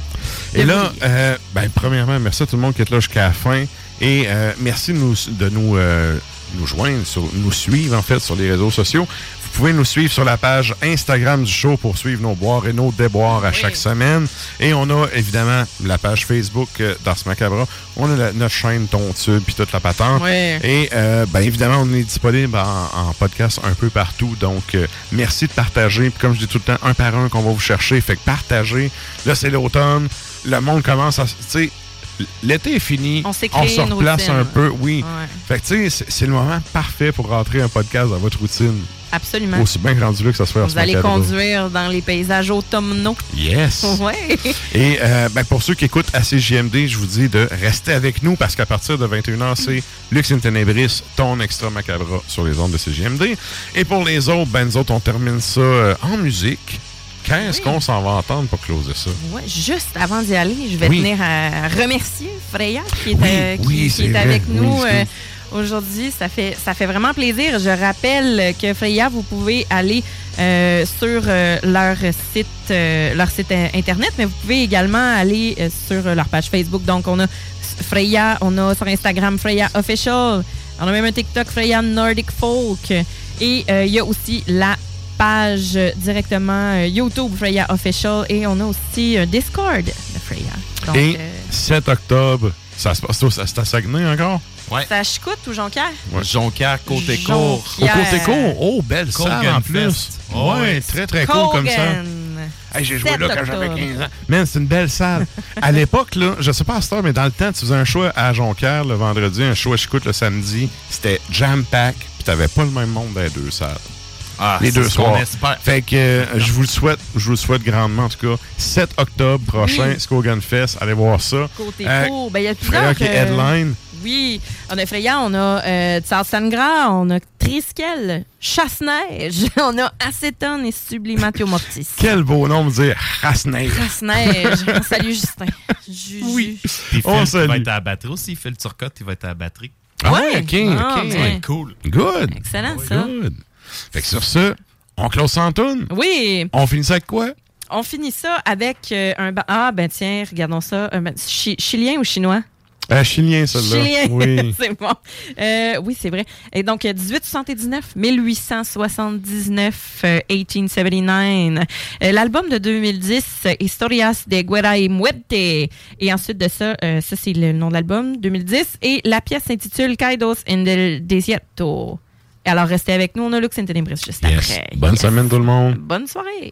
Et là, euh, ben, premièrement, merci à tout le monde qui est là jusqu'à la fin. Et euh, merci de nous, de nous, euh, nous joindre, sur, nous suivre en fait sur les réseaux sociaux. Vous pouvez nous suivre sur la page Instagram du show pour suivre nos boires et nos déboires à chaque semaine. Et on a évidemment la page Facebook euh, d'Ars Macabra. On a la- notre chaîne Tontube puis toute la patente. Ouais. Et euh, ben, évidemment, on est disponible en, en podcast un peu partout. Donc, euh, merci de partager. Puis comme je dis tout le temps, un par un qu'on va vous chercher. Fait que partagez. Là, c'est l'automne. Le monde commence à... Tu sais, l'été est fini. On s'est On se replace routine. un peu. Oui. Ouais. Fait que tu sais, c'est- le moment parfait pour rentrer un podcast dans votre routine. Absolument. Aussi bien rendu là que ça se fait Vous allez macabre. conduire dans les paysages automnaux. Yes. [LAUGHS] Ouais. Et euh, ben, pour ceux qui écoutent ACJMD, je vous dis de rester avec nous parce qu'à partir de 21h, c'est Lux in Tenebris, ton extra macabra sur les ondes de CJMD. Et pour les autres, ben nous autres, on termine ça euh, en musique Qu'est-ce qu'on s'en va entendre pour closer ça? Ouais, juste avant d'y aller, je vais Oui. tenir à remercier Freya qui est, Oui, euh, qui- oui, est avec Oui, nous euh, aujourd'hui. Ça fait, ça fait vraiment plaisir. Je rappelle que Freya, vous pouvez aller euh, sur leur site, leur site internet, mais vous pouvez également aller sur leur page Facebook. Donc, on a Freya, on a sur Instagram Freya Official, on a même un TikTok Freya Nordic Folk, et il y a aussi la page euh, directement euh, YouTube Freya Official et on a aussi un Discord de Freya. Donc, Et euh, 7 octobre, ça se passe c'est à Saguenay encore? Ouais. ça chicoute ou Jonquière? Jonquière, côté court. Au côté court. Oh, belle salle en plus. Fest. Ouais, Ouais. très très cool comme ça. Kogan. Hey, j'ai joué 7 là quand j'avais octobre. 15 ans. Man, c'est une belle salle. à [LAUGHS] l'époque, là, je sais pas à cette heure, mais dans le temps, tu faisais un show à Jonquière le vendredi, un show à Chicoute le samedi. C'était jam-pack, puis t'avais pas le même monde dans les deux salles. Ah, les deux soirs. espère. Fait que euh, je vous le souhaite, je vous le souhaite grandement en tout cas. 7 octobre prochain, Oui. Skogan Fest, allez voir ça. Côté Euh, court, ben, il y a plusieurs. qui headline. Oui, on a Freya, on a euh, Sangra, on a Triskel, Chasse-Neige, [LAUGHS] on a Acétone et Sublimatio Mortis. [LAUGHS] Quel beau nom de dire Rasneige. Chasse-Neige. [LAUGHS] Salut Justin. oui. Puis On Phil, salue. il va être à la batterie aussi. Phil Turcotte, il va être à la batterie. Ah Ouais? ok, Ah. Cool. Good. Excellent, ça. Good. Fait que sur ce, on close sans toune. Oui, On finit ça avec quoi? on finit ça avec euh, un... Ah, ben tiens, regardons ça. Un chi- chilien ou chinois? Euh, chilien, celle-là. Chilien, Oui. [LAUGHS] c'est bon. Euh, oui, c'est vrai. Et donc, euh, 1879, 1879, euh, 1879. L'album de 2010, euh, Historias de Guerra y Muerte. Et ensuite de ça, ça c'est le nom de l'album, 2010. Et la pièce s'intitule Kaidos en el Desierto. Alors, restez avec nous, on a Lux in Tenebris juste Yes. après. Bonne Yes. semaine tout le monde. Bonne soirée.